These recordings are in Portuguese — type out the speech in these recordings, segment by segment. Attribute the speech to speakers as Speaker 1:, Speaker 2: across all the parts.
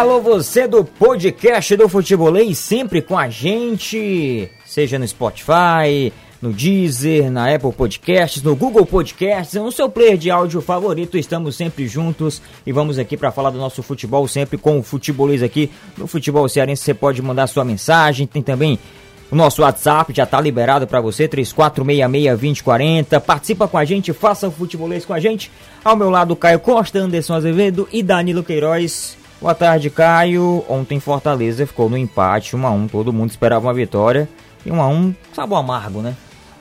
Speaker 1: Alô, você do podcast do Futebolês, sempre com a gente, seja no Spotify, no Deezer, na Apple Podcasts, no Google Podcasts, no seu player de áudio favorito, estamos sempre juntos e vamos aqui para falar do nosso futebol, sempre com o Futebolês aqui no Futebol Cearense. Você pode mandar sua mensagem, tem também o nosso WhatsApp já está liberado para você, 3466-2040. Participa com a gente, faça o futebolês com a gente. Ao meu lado, Caio Costa, Anderson Azevedo e Danilo Queiroz. Boa tarde, Caio. Ontem Fortaleza ficou no empate, 1 a 1 Todo mundo esperava uma vitória. E 1 a 1 sabor amargo, né?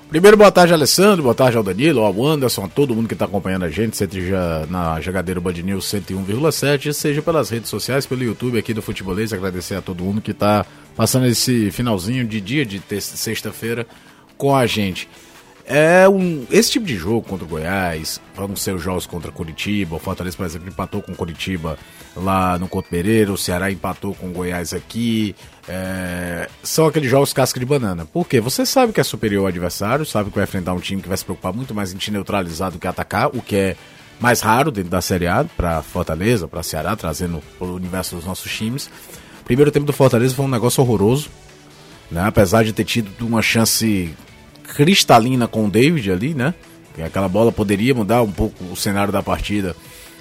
Speaker 2: Primeiro, boa tarde, Alessandro. Boa tarde ao Danilo, ao Anderson, a todo mundo que está acompanhando a gente, seja na Jogadeiro Band News 101,7, seja pelas redes sociais, pelo YouTube aqui do Futebolês. Agradecer a todo mundo que está passando esse finalzinho de dia de sexta-feira com a gente. É um, esse tipo de jogo contra o Goiás, vão ser os jogos contra Curitiba, o Fortaleza, por exemplo, empatou com Curitiba lá no Couto Pereira, o Ceará empatou com o Goiás aqui. É, são aqueles jogos casca de banana. Por quê? Você sabe que é superior ao adversário, sabe que vai enfrentar um time que vai se preocupar muito mais em te neutralizar do que atacar, o que é mais raro dentro da Série A para Fortaleza, para Ceará, trazendo o universo dos nossos times. Primeiro tempo do Fortaleza foi um negócio horroroso, né? Apesar de ter tido uma chance cristalina com o David ali, né? Que aquela bola poderia mudar um pouco o cenário da partida.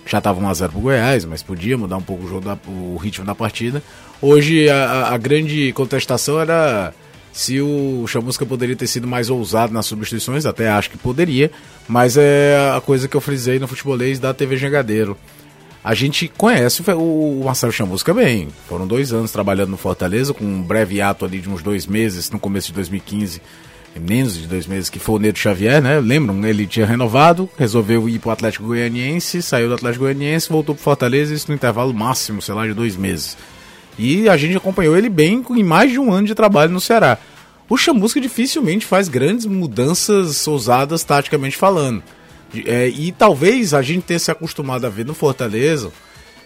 Speaker 2: Já estava 1x0 pro Goiás, mas podia mudar um pouco o, jogo da, o ritmo da partida. Hoje a, a grande contestação era se o Chamusca poderia ter sido mais ousado nas substituições, até acho que poderia, mas é a coisa que eu frisei no futebolês da TV Jangadeiro. A gente conhece o Marcelo Chamusca bem, foram dois anos trabalhando no Fortaleza, com um breve ato ali de uns dois meses, no começo de 2015, menos de dois meses, que foi o Neto Xavier, né? Lembram? Ele tinha renovado, resolveu ir pro Atlético Goianiense, saiu do Atlético Goianiense, voltou pro Fortaleza, isso no intervalo máximo, sei lá, de dois meses. E a gente acompanhou ele bem em mais de um ano de trabalho no Ceará. O Chamusca dificilmente faz grandes mudanças ousadas taticamente falando. É, e talvez a gente tenha se acostumado a ver no Fortaleza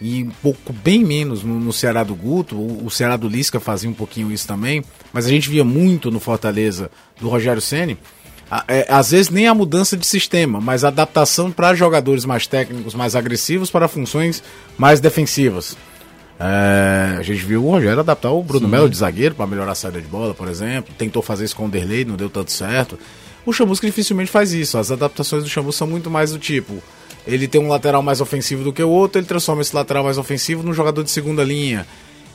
Speaker 2: e um pouco bem menos no, no Ceará do Guto, o, o, Ceará do Lisca fazia um pouquinho isso também, mas a gente via muito no Fortaleza do Rogério Ceni. É, às vezes nem a mudança de sistema, mas a adaptação para jogadores mais técnicos, mais agressivos, para funções mais defensivas. É, a gente viu o Rogério adaptar o Bruno Melo de zagueiro para melhorar a saída de bola, por exemplo. Tentou fazer isso com o Derlei, não deu tanto certo. O Chamusca dificilmente faz isso. As adaptações do Chamusca são muito mais do tipo: ele tem um lateral mais ofensivo do que o outro, ele transforma esse lateral mais ofensivo num jogador de segunda linha.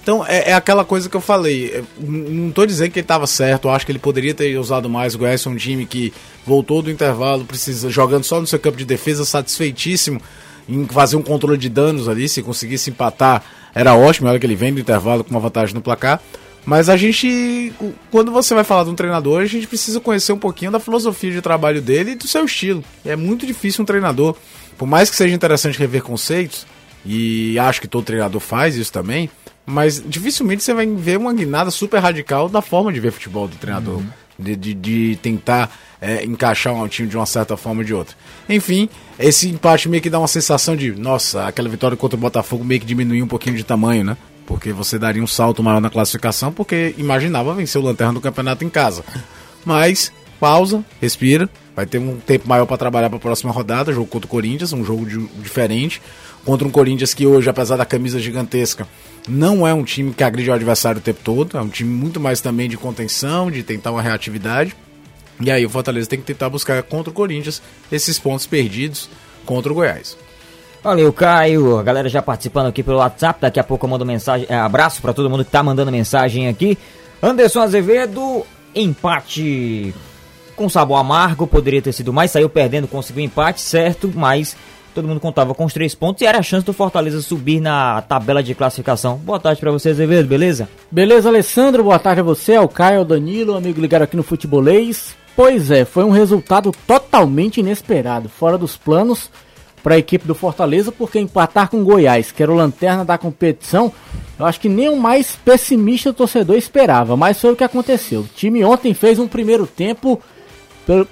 Speaker 2: Então é, é aquela coisa que eu falei. É, não estou dizendo que ele estava certo, eu acho que ele poderia ter usado mais. O Goiás é um time que voltou do intervalo, precisa jogando só no seu campo de defesa, satisfeitíssimo em fazer um controle de danos ali. Se conseguisse empatar, era ótimo. Olha que ele vem do intervalo com uma vantagem no placar. Mas a gente, quando você vai falar de um treinador, a gente precisa conhecer um pouquinho da filosofia de trabalho dele e do seu estilo. É muito difícil um treinador, por mais que seja interessante rever conceitos, e acho que todo treinador faz isso também, mas dificilmente você vai ver uma guinada super radical da forma de ver futebol do treinador. Uhum. De, de, de, tentar é, encaixar um time de uma certa forma ou de outra. Enfim, esse empate meio que dá uma sensação de, nossa, aquela vitória contra o Botafogo meio que diminuiu um pouquinho de tamanho, né? Porque você daria um salto maior na classificação, porque imaginava vencer o Lanterna do campeonato em casa. Mas, pausa, respira, vai ter um tempo maior para trabalhar para a próxima rodada, jogo contra o Corinthians, um jogo de, diferente, contra um Corinthians que hoje, apesar da camisa gigantesca, não é um time que agride o adversário o tempo todo, é um time muito mais também de contenção, de tentar uma reatividade. E aí o Fortaleza tem que tentar buscar contra o Corinthians esses pontos perdidos contra o Goiás.
Speaker 1: Valeu, Caio. A galera já participando aqui pelo WhatsApp. Daqui a pouco eu mando mensagem. É, abraço para todo mundo que tá mandando mensagem aqui. Anderson Azevedo, empate com sabor amargo. Poderia ter sido mais. Saiu perdendo, conseguiu empate, certo, mas Todo mundo contava com os três pontos e era a chance do Fortaleza subir na tabela de classificação. Boa tarde para você, Azevedo, beleza?
Speaker 3: Beleza, Alessandro. Boa tarde a você, ao Caio, ao Danilo, amigo ligado aqui no Futebolês. Pois é, foi um resultado totalmente inesperado, fora dos planos para a equipe do Fortaleza, porque empatar com Goiás, que era o lanterna da competição, eu acho que nem o mais pessimista torcedor esperava, mas foi o que aconteceu. O time ontem fez um primeiro tempo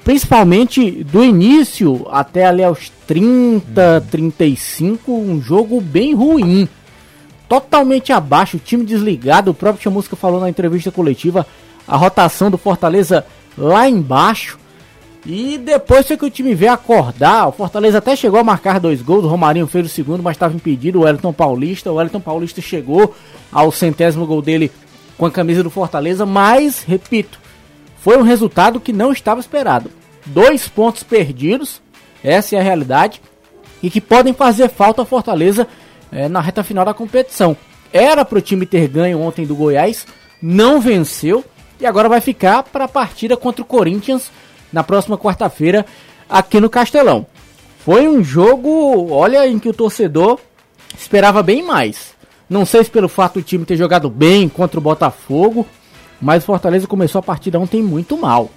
Speaker 3: principalmente do início até ali aos 30, uhum. 35, um jogo bem ruim. Totalmente abaixo, o time desligado. O próprio Chamusca falou na entrevista coletiva a rotação do Fortaleza lá embaixo. E depois foi que o time veio acordar. O Fortaleza até chegou a marcar dois gols. O Romarinho fez o segundo, mas estava impedido. O Wellington Paulista. O Wellington Paulista chegou ao centésimo gol dele com a camisa do Fortaleza. Mas, repito, foi um resultado que não estava esperado. Dois pontos perdidos. Essa é a realidade. E que podem fazer falta ao Fortaleza é, na reta final da competição. Era para o time ter ganho ontem do Goiás. Não venceu. E agora vai ficar para a partida contra o Corinthians na próxima quarta-feira aqui no Castelão. Foi um jogo, olha, em que o torcedor esperava bem mais. Não sei se pelo fato do time ter jogado bem contra o Botafogo, mas o Fortaleza começou a partida ontem muito mal.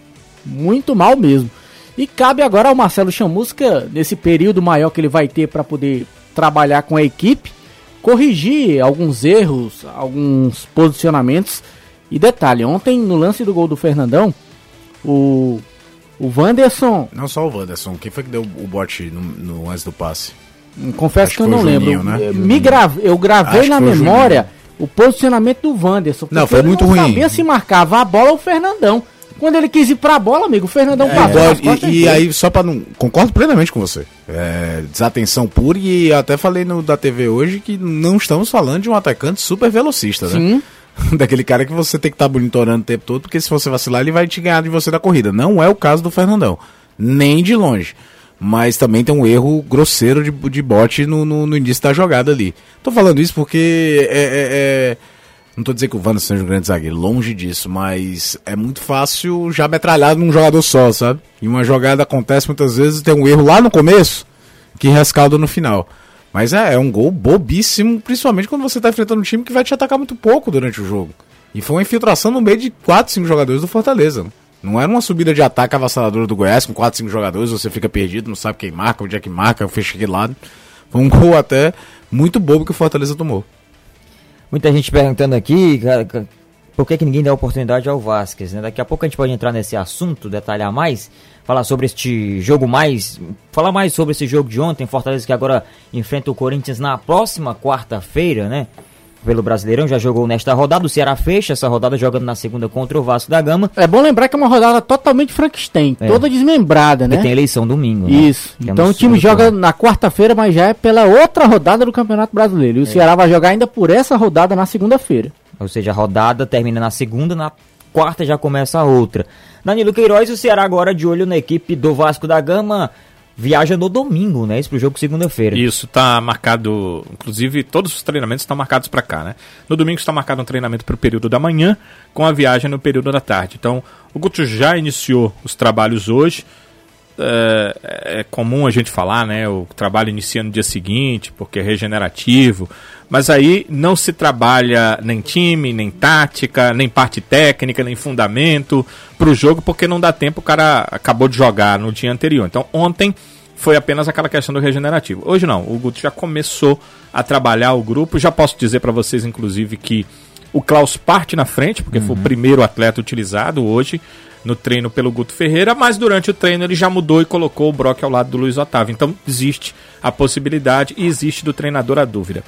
Speaker 3: Muito mal mesmo. E cabe agora ao Marcelo Chamusca, nesse período maior que ele vai ter para poder trabalhar com a equipe, corrigir alguns erros, alguns posicionamentos. E detalhe, ontem no lance do gol do Fernandão, o o Wanderson.
Speaker 2: Não só o Wanderson, quem foi que deu o bote no, no antes do passe?
Speaker 3: Confesso Acho que eu não Juninho, lembro. Né? Me grave, eu gravei Acho na memória o, posicionamento do Wanderson.
Speaker 2: Não, foi muito não ruim.
Speaker 3: sabia se marcava a bola o Fernandão. Quando ele quis ir pra bola, amigo, o Fernandão é,
Speaker 2: passou. E, e aí, só pra não. Concordo plenamente com você. É, desatenção pura, e até falei no da TV hoje que não estamos falando de um atacante super velocista, né? Sim. daquele cara que você tem que estar tá monitorando o tempo todo, porque se você vacilar, ele vai te ganhar de você da corrida. Não é o caso do Fernandão, nem de longe. Mas também tem um erro grosseiro de, de bote no, no, no início da jogada ali. Tô falando isso porque é, é, é... Não tô dizendo que o Vano seja um grande zagueiro, longe disso, mas é muito fácil já metralhado num jogador só, sabe? E uma jogada acontece muitas vezes, tem um erro lá no começo que rescalda no final. Mas é, é um gol bobíssimo, principalmente quando você está enfrentando um time que vai te atacar muito pouco durante o jogo. E foi uma infiltração no meio de 4, 5 jogadores do Fortaleza. Não era uma subida de ataque avassaladora do Goiás com 4, 5 jogadores, você fica perdido, não sabe quem marca, onde é que marca, fecha aquele lado. Foi um gol até muito bobo que o Fortaleza tomou.
Speaker 1: Muita gente perguntando aqui, por que, que ninguém dá oportunidade ao Vasquez, né? Daqui a pouco a gente pode entrar nesse assunto, detalhar mais, falar sobre este jogo mais, falar mais sobre esse jogo de ontem, Fortaleza que agora enfrenta o Corinthians na próxima quarta-feira, né? Pelo Brasileirão, já jogou nesta rodada, o Ceará fecha essa rodada jogando na segunda contra o Vasco da Gama.
Speaker 3: É bom lembrar que é uma rodada totalmente Frankenstein, é. toda desmembrada, né?
Speaker 1: E tem eleição domingo.
Speaker 3: Né? Isso. Né? Então o time joga na quarta-feira, mas já é pela outra rodada do Campeonato Brasileiro. E o é. Ceará vai jogar ainda por essa rodada na segunda-feira.
Speaker 1: Ou seja, a rodada termina na segunda, na quarta já começa a outra. Danilo Queiroz, o Ceará agora de olho na equipe do Vasco da Gama. Viaja no domingo, né? Isso pro jogo segunda-feira.
Speaker 4: Isso, tá marcado. Inclusive, todos os treinamentos estão marcados para cá, né? No domingo está marcado um treinamento para o período da manhã, com a viagem no período da tarde. Então, o Guto já iniciou os trabalhos hoje é, é, comum a gente falar, né? O trabalho inicia no dia seguinte, porque é regenerativo. Mas aí não se trabalha nem time, nem tática, nem parte técnica, nem fundamento para o jogo, porque não dá tempo, o cara acabou de jogar no dia anterior. Então ontem foi apenas aquela questão do regenerativo. Hoje não, o Guto já começou a trabalhar o grupo. Já posso dizer para vocês, inclusive, que o Klaus parte na frente, porque uhum. foi o uhum. primeiro atleta utilizado hoje no treino pelo Guto Ferreira, mas durante o treino ele já mudou e colocou o Brock ao lado do Luiz Otávio. Então existe a possibilidade e existe do treinador a dúvida.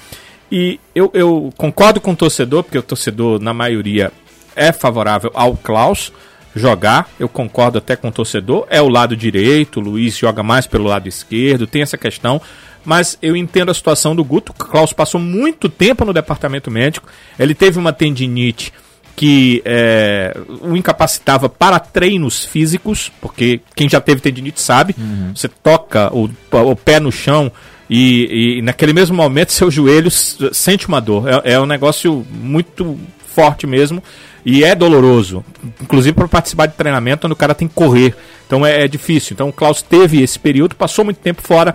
Speaker 4: E eu, eu concordo com o torcedor, porque o torcedor, na maioria, é favorável ao Klaus jogar. Eu concordo até com o torcedor. É o lado direito, o Luiz joga mais pelo lado esquerdo, tem essa questão. Mas eu entendo a situação do Guto. O Klaus passou muito tempo no departamento médico. Ele teve uma tendinite que é, o incapacitava para treinos físicos, porque quem já teve tendinite sabe, uhum. você toca o, o pé no chão e, e, naquele mesmo momento seu joelho sente uma dor. É, é um negócio muito forte mesmo e é doloroso, inclusive para participar de treinamento onde o cara tem que correr. Então é, é difícil. Então o Klaus teve esse período, passou muito tempo fora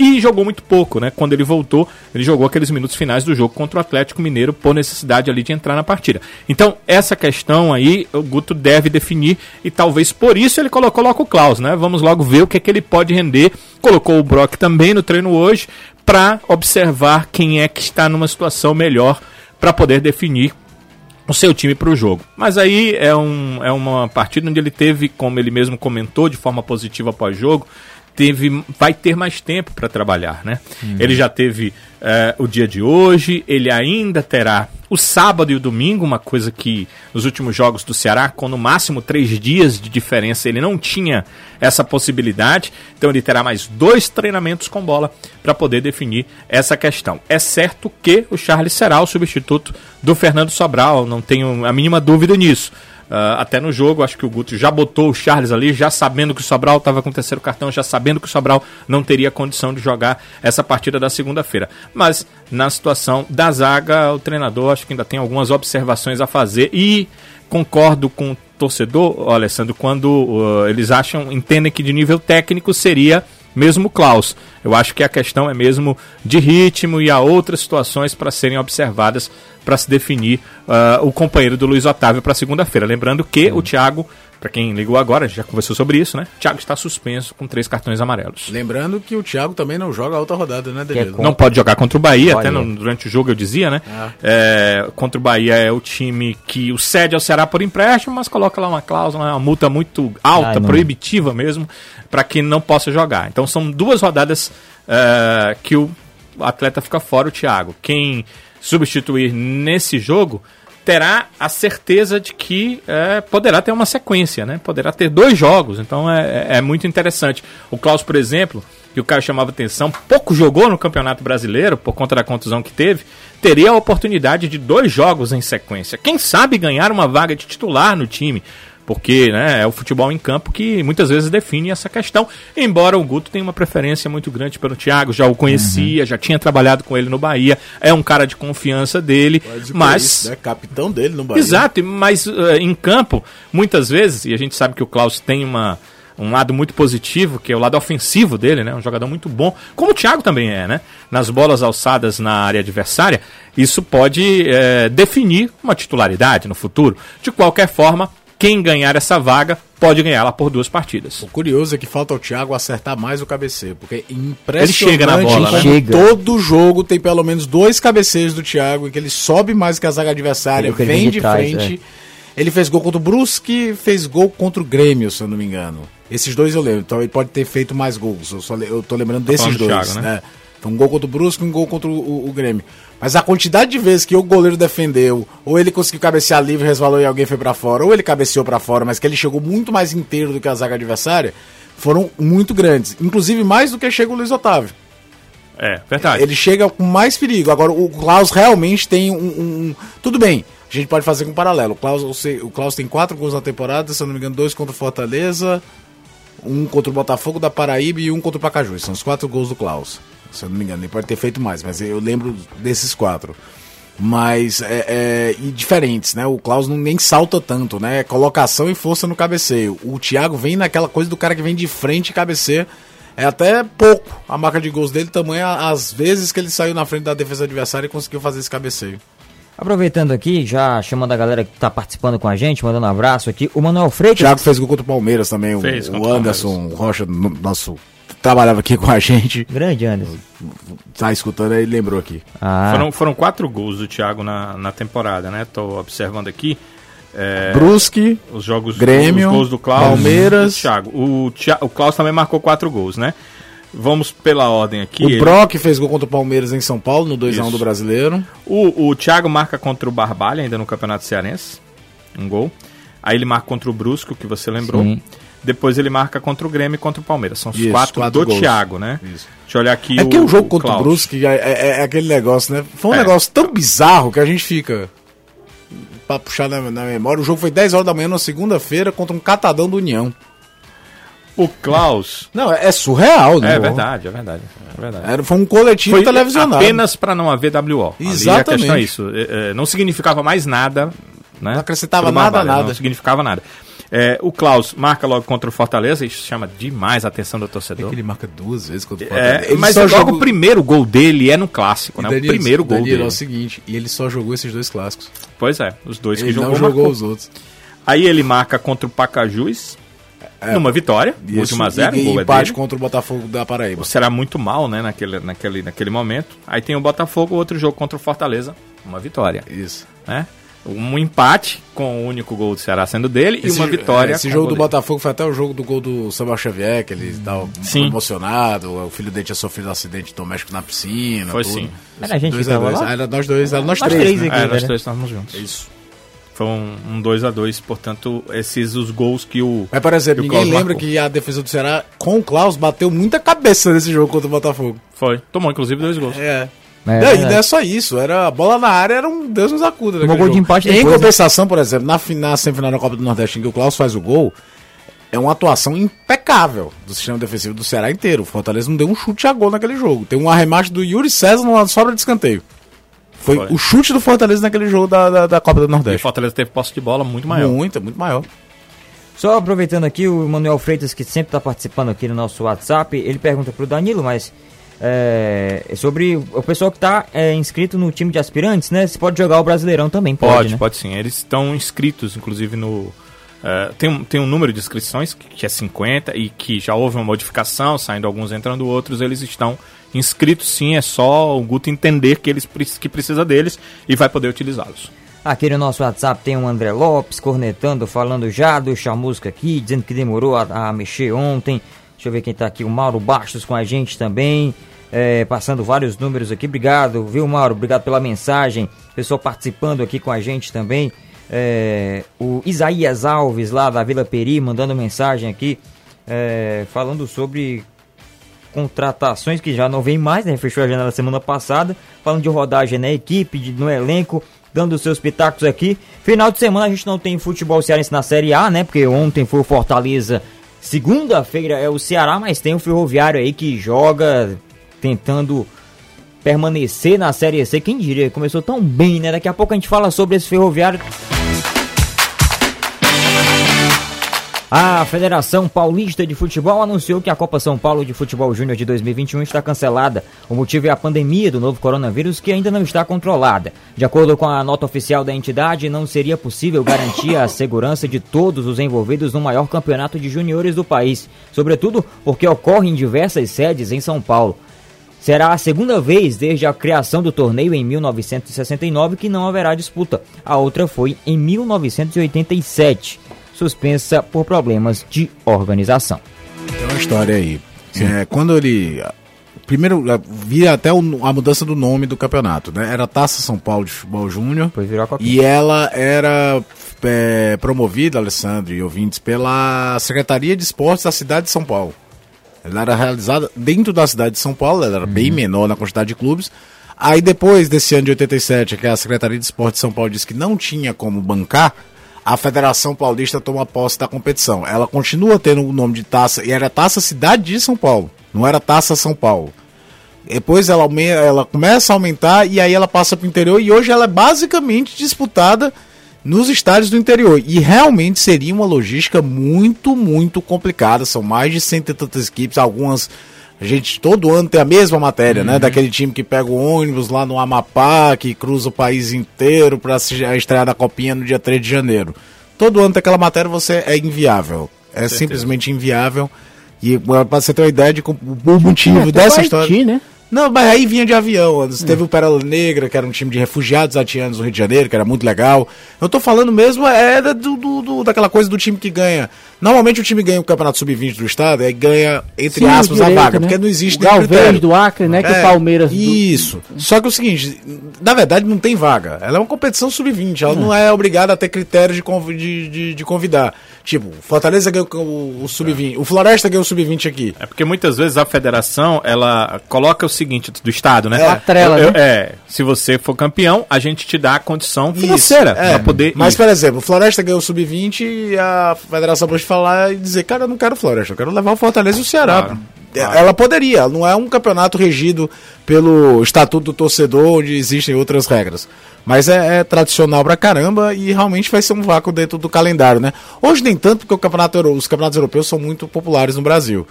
Speaker 4: e jogou muito pouco, né? Quando ele voltou, ele jogou aqueles minutos finais do jogo contra o Atlético Mineiro por necessidade ali de entrar na partida. Então, essa questão aí, o Guto deve definir e talvez por isso ele colocou logo o Klaus, né? Vamos logo ver o que é que ele pode render. Colocou o Brock também no treino hoje para observar quem é que está numa situação melhor para poder definir o seu time para o jogo. Mas aí é, um, é uma partida onde ele teve, como ele mesmo comentou, de forma positiva após jogo, teve, vai ter mais tempo para trabalhar, né? Uhum. Ele já teve é, o dia de hoje, ele ainda terá O sábado e o domingo, uma coisa que nos últimos jogos do Ceará, com no máximo três dias de diferença, ele não tinha essa possibilidade. Então ele terá mais dois treinamentos com bola para poder definir essa questão. É certo que o Charles será o substituto do Fernando Sobral, não tenho a mínima dúvida nisso. Uh, até no jogo, acho que o Guto já botou o Charles ali, já sabendo que o Sobral estava com o terceiro cartão, já sabendo que o Sobral não teria condição de jogar essa partida da segunda-feira. Mas na situação da zaga, o treinador acho que ainda tem algumas observações a fazer e concordo com torcedor, Alessandro, quando uh, eles acham, entendem que de nível técnico seria mesmo Klaus. Eu acho que a questão é mesmo de ritmo e há outras situações para serem observadas para se definir uh, o companheiro do Luiz Otávio para segunda-feira. Lembrando que o Thiago para quem ligou agora, a gente já conversou sobre isso, né? Thiago está suspenso com três cartões amarelos.
Speaker 2: Lembrando que o Thiago também não joga a outra rodada, né,
Speaker 4: Danilo? É não pode jogar contra o Bahia, até no, durante o jogo eu dizia, né? Ah. É, contra o Bahia é o time que o cede ao Ceará por empréstimo, mas coloca lá uma cláusula, uma multa muito alta, Ai, proibitiva mesmo, para que não possa jogar. Então são duas rodadas uh, que o atleta fica fora, o Thiago. Quem substituir nesse jogo terá a certeza de que é, poderá ter uma sequência, né? Poderá ter dois jogos, então é, é, é muito interessante. O Klaus, por exemplo, que o Caio chamava atenção, pouco jogou no Campeonato Brasileiro por conta da contusão que teve, teria a oportunidade de dois jogos em sequência. Quem sabe ganhar uma vaga de titular no time porque né, é o futebol em campo que muitas vezes define essa questão. Embora o Guto tenha uma preferência muito grande pelo Thiago, já o conhecia, uhum. já tinha trabalhado com ele no Bahia, é um cara de confiança dele, mas
Speaker 2: isso, né? capitão dele no Bahia.
Speaker 4: Exato, mas uh, em campo, muitas vezes, e a gente sabe que o Klaus tem uma um lado muito positivo, que é o lado ofensivo dele, né? Um jogador muito bom, como o Thiago também é, né? Nas bolas alçadas na área adversária, isso pode é, definir uma titularidade no futuro. De qualquer forma, quem ganhar essa vaga pode ganhá-la por duas partidas.
Speaker 2: O curioso é que falta o Thiago acertar mais o cabeceio, porque é impressionante. Ele
Speaker 4: chega na bola, né?
Speaker 2: Chega. Todo jogo tem pelo menos dois cabeceios do Thiago, em que ele sobe mais que a zaga adversária, vem, vem de, de trás, frente. É. Ele fez gol contra o Brusque, fez gol contra o Grêmio, se eu não me engano. Esses dois eu lembro, então ele pode ter feito mais gols. Eu, só, eu tô lembrando tá desses dois. Thiago, né? É. Então, um gol contra o Brusque e um gol contra o, o, o, Grêmio. Mas a quantidade de vezes que o goleiro defendeu, ou ele conseguiu cabecear livre, resvalou e alguém foi para fora, ou ele cabeceou para fora, mas que ele chegou muito mais inteiro do que a zaga adversária, foram muito grandes. Inclusive mais do que chega o Luiz Otávio.
Speaker 4: É, verdade.
Speaker 2: Ele chega com mais perigo. Agora, o Klaus realmente tem um. um tudo bem, a gente pode fazer com um paralelo. O Klaus, o Klaus tem quatro gols na temporada, se eu não me engano, dois contra o Fortaleza, um contra o Botafogo da Paraíba e um contra o Pacajus. São os quatro gols do Klaus se eu não me engano. Ele pode ter feito mais, mas eu lembro desses quatro. Mas é, é e diferentes, né? O Klaus não nem salta tanto, né? É colocação e força no cabeceio. O Thiago vem naquela coisa do cara que vem de frente e cabeceia. É até pouco a marca de gols dele, tamanho as vezes que ele saiu na frente da defesa adversária e conseguiu fazer esse cabeceio.
Speaker 1: Aproveitando aqui, já chamando a galera que está participando com a gente, mandando um abraço aqui, o Manuel Freitas.
Speaker 2: Thiago fez gol contra o Palmeiras também, fez, o, o Anderson o Rocha, nosso trabalhava aqui com a gente.
Speaker 1: Grande Anderson.
Speaker 2: Tá escutando aí, lembrou aqui.
Speaker 4: Ah. Foram, foram quatro gols do Thiago na, na temporada, né? Tô observando aqui.
Speaker 2: É, Brusque,
Speaker 4: os jogos
Speaker 2: Grêmio,
Speaker 4: os gols do Klaus,
Speaker 2: Palmeiras,
Speaker 4: o Thiago. O, Thiago, o Klaus também marcou quatro gols, né? Vamos pela ordem aqui.
Speaker 2: O ele... Brock fez gol contra o Palmeiras em São Paulo, no 2x1 do Brasileiro.
Speaker 4: O, o Thiago marca contra o Barbalha, ainda no Campeonato Cearense. Um gol. Aí ele marca contra o Brusco, que você lembrou. Sim. Depois ele marca contra o Grêmio e contra o Palmeiras. São os Isso, quatro, quatro, do gols. Thiago, né? Isso. Deixa eu olhar aqui.
Speaker 2: É o, que o jogo o contra Klaus. o Brusque é, é, é, aquele negócio, né? Foi um é. negócio tão bizarro que a gente fica. Pra puxar na, na memória, o jogo foi 10 horas da manhã na segunda-feira contra um catadão do União.
Speaker 4: O Klaus.
Speaker 2: Não, é surreal,
Speaker 4: né? É verdade, é verdade. É verdade.
Speaker 2: Era, foi um coletivo foi televisionado.
Speaker 4: Apenas para não haver WO.
Speaker 2: Exatamente. A questão é
Speaker 4: isso. É, é, não significava mais nada. Né?
Speaker 2: Não acrescentava nada, nada.
Speaker 4: Não significava nada. É, o Klaus marca logo contra o Fortaleza, isso chama demais a atenção do torcedor. É que
Speaker 2: ele marca duas vezes contra o
Speaker 4: é, Fortaleza. É, mas logo jogou... o primeiro gol dele é no clássico, né? Daniel, o primeiro gol Daniel, dele.
Speaker 2: é o seguinte, e ele só jogou esses dois clássicos.
Speaker 4: Pois é, os dois
Speaker 2: ele
Speaker 4: que jogou.
Speaker 2: Ele não jogou marcou. os outros.
Speaker 4: Aí ele marca contra o Pacajus, é, numa vitória, isso, 1 a 0
Speaker 2: e, empate é contra o Botafogo da Paraíba.
Speaker 4: Será muito mal, né, naquele, naquele, naquele momento. Aí tem o Botafogo, outro jogo contra o Fortaleza, uma vitória.
Speaker 2: Isso.
Speaker 4: Né? Um empate com o único gol do Ceará sendo dele
Speaker 2: Esse
Speaker 4: e uma vitória.
Speaker 2: Esse jogo do. Botafogo foi até o jogo do gol do Samuel Xavier, que ele tava
Speaker 4: Sim.
Speaker 2: emocionado. O filho dele tinha sofrido um acidente doméstico na piscina.
Speaker 4: Foi
Speaker 2: tudo.
Speaker 4: sim.
Speaker 1: Era a gente
Speaker 2: Dois
Speaker 1: que tava
Speaker 2: dois.
Speaker 1: lá?
Speaker 2: Ah, Era nós dois, era nós,
Speaker 1: Nós
Speaker 2: três.
Speaker 1: três
Speaker 2: né?
Speaker 1: aqui.
Speaker 4: É,
Speaker 1: né?
Speaker 4: nós três estávamos juntos.
Speaker 2: Isso.
Speaker 4: Foi um 2 a 2 portanto, esses os gols que o.
Speaker 2: Mas, por exemplo, ninguém
Speaker 4: Klaus
Speaker 2: lembra
Speaker 4: marcou.
Speaker 2: que a defesa do Ceará, com o Klaus, bateu muita cabeça nesse jogo contra o Botafogo.
Speaker 4: Foi. Tomou, inclusive, dois gols.
Speaker 2: É.
Speaker 1: É,
Speaker 2: não, e não é só isso, era a bola na área, era um Deus nos acuda.
Speaker 1: Tomou
Speaker 2: naquele
Speaker 1: gol de empate
Speaker 2: Em
Speaker 1: depois, né?
Speaker 2: compensação, por exemplo, na, final, semifinal da Copa do Nordeste, em que o Klaus faz o gol, é uma atuação impecável do sistema defensivo do Ceará inteiro. O Fortaleza não deu um chute a gol naquele jogo. Tem um arremate do Yuri César numa sobra de escanteio. Foi,
Speaker 4: Foi.
Speaker 2: o chute do Fortaleza naquele jogo da, da, da Copa do
Speaker 4: E o
Speaker 2: Nordeste.
Speaker 4: Fortaleza teve posse de bola muito maior.
Speaker 2: Muito, muito maior.
Speaker 1: Só aproveitando aqui, o Manuel Freitas, que sempre está participando aqui no nosso WhatsApp, ele pergunta pro Danilo, mas é, sobre o pessoal que está inscrito no time de aspirantes, né? Se pode jogar o Brasileirão também, pode,
Speaker 4: Pode,
Speaker 1: né?
Speaker 4: pode sim. Eles estão inscritos, inclusive, no. eh, tem, um, tem um número de inscrições que, é 50 e que já houve uma modificação, saindo alguns, entrando outros. Eles estão inscritos sim, é só o Guto entender que, eles, que precisa deles e vai poder utilizá-los.
Speaker 1: Aqui no nosso WhatsApp tem o André Lopes cornetando, falando já do Chamusca aqui, dizendo que demorou a, a mexer ontem. Deixa eu ver quem tá aqui, o Mauro Bastos com a gente também, é, passando vários números aqui. Obrigado, viu, Mauro? Obrigado pela mensagem. Pessoal participando aqui com a gente também. É, o Isaías Alves, lá da Vila Peri, mandando mensagem aqui, é, falando sobre contratações que já não vem mais, né? Fechou a janela semana passada, falando de rodagem na equipe, de, no elenco, dando seus pitacos aqui. Final de semana a gente não tem futebol cearense na Série A, né? Porque ontem foi o Fortaleza, segunda-feira é o Ceará, mas tem o Ferroviário aí que joga tentando permanecer na Série C. Quem diria? Começou tão bem, né? Daqui a pouco a gente fala sobre esse Ferroviário. A Federação Paulista de Futebol anunciou que a Copa São Paulo de Futebol Júnior de 2021 está cancelada. O motivo é a pandemia do novo coronavírus que ainda não está controlada. De acordo com a nota oficial da entidade, não seria possível garantir a segurança de todos os envolvidos no maior campeonato de juniores do país, sobretudo porque ocorre em diversas sedes em São Paulo. Será a segunda vez desde a criação do torneio em 1969 que não haverá disputa. A outra foi em 1987, suspensa por problemas de organização.
Speaker 2: Tem uma história aí. É, quando ele. Primeiro, via até o- a mudança do nome do campeonato, né? Era Taça São Paulo de Futebol Júnior. E ela era é, promovida, Alessandro e ouvintes, pela Secretaria de Esportes da cidade de São Paulo. Ela era realizada dentro da cidade de São Paulo, ela era bem menor na quantidade de clubes. Aí depois desse ano de 87, que a Secretaria de Esportes de São Paulo disse que não tinha como bancar, a Federação Paulista toma posse da competição. Ela continua tendo o nome de Taça, e era Taça Cidade de São Paulo, não era Taça São Paulo. Depois ela, ela começa a aumentar e aí ela passa para o interior e hoje ela é basicamente disputada nos estádios do interior. E realmente seria uma logística muito, muito complicada. São mais de cento e tantas equipes, algumas. A gente todo ano tem a mesma matéria, né? Daquele time que pega o ônibus lá no Amapá, que cruza o país inteiro para estrear da Copinha no dia 3 de janeiro. Todo ano tem aquela matéria, você é inviável. É
Speaker 4: certeza.
Speaker 2: simplesmente inviável. E para você ter uma ideia de o motivo
Speaker 3: Até
Speaker 2: dessa
Speaker 3: o
Speaker 2: história.
Speaker 3: Haiti, né?
Speaker 2: Não, mas aí vinha de avião. Antes Teve o Pérola Negra, que era um time de refugiados haitianos no Rio de Janeiro, que era muito legal. Eu tô falando mesmo é do, do- do- daquela coisa do time que ganha. Normalmente o time ganha o Campeonato Sub-20 do Estado e ganha, entre
Speaker 3: Sim,
Speaker 2: aspas,
Speaker 3: direito,
Speaker 2: a vaga,
Speaker 3: né?
Speaker 2: porque não existe
Speaker 3: o Galvez
Speaker 2: critério.
Speaker 3: do Acre, né? Que
Speaker 2: É,
Speaker 3: o Palmeiras. do-
Speaker 2: Isso. Só que é o seguinte, na verdade não tem vaga. Ela é uma competição sub-20. Ela não é obrigada a ter critérios de, conv- de, de, de convidar. Tipo, Fortaleza ganhou o, o sub-20. O Floresta ganhou o sub-20 aqui.
Speaker 4: É porque muitas vezes a federação, ela coloca o seguinte do Estado, né?
Speaker 2: É.
Speaker 3: Atrela,
Speaker 4: Eu- eu-
Speaker 3: né?
Speaker 4: é, se você for campeão, a gente te dá a condição
Speaker 2: Isso,
Speaker 4: financeira
Speaker 2: é.
Speaker 4: para poder
Speaker 2: Mas,
Speaker 4: ir.
Speaker 2: por exemplo, o Floresta ganhou o Sub-20 e a Federação pode falar e dizer, cara, eu não quero Floresta, eu quero levar o Fortaleza e o Ceará.
Speaker 4: Claro,
Speaker 2: É,
Speaker 4: claro.
Speaker 2: Ela poderia, não é um campeonato regido pelo Estatuto do Torcedor, onde existem outras regras. Mas é, é tradicional pra caramba e realmente vai ser um vácuo dentro do calendário, né? Hoje nem tanto, porque o campeonato, os campeonatos europeus são muito populares no Brasil.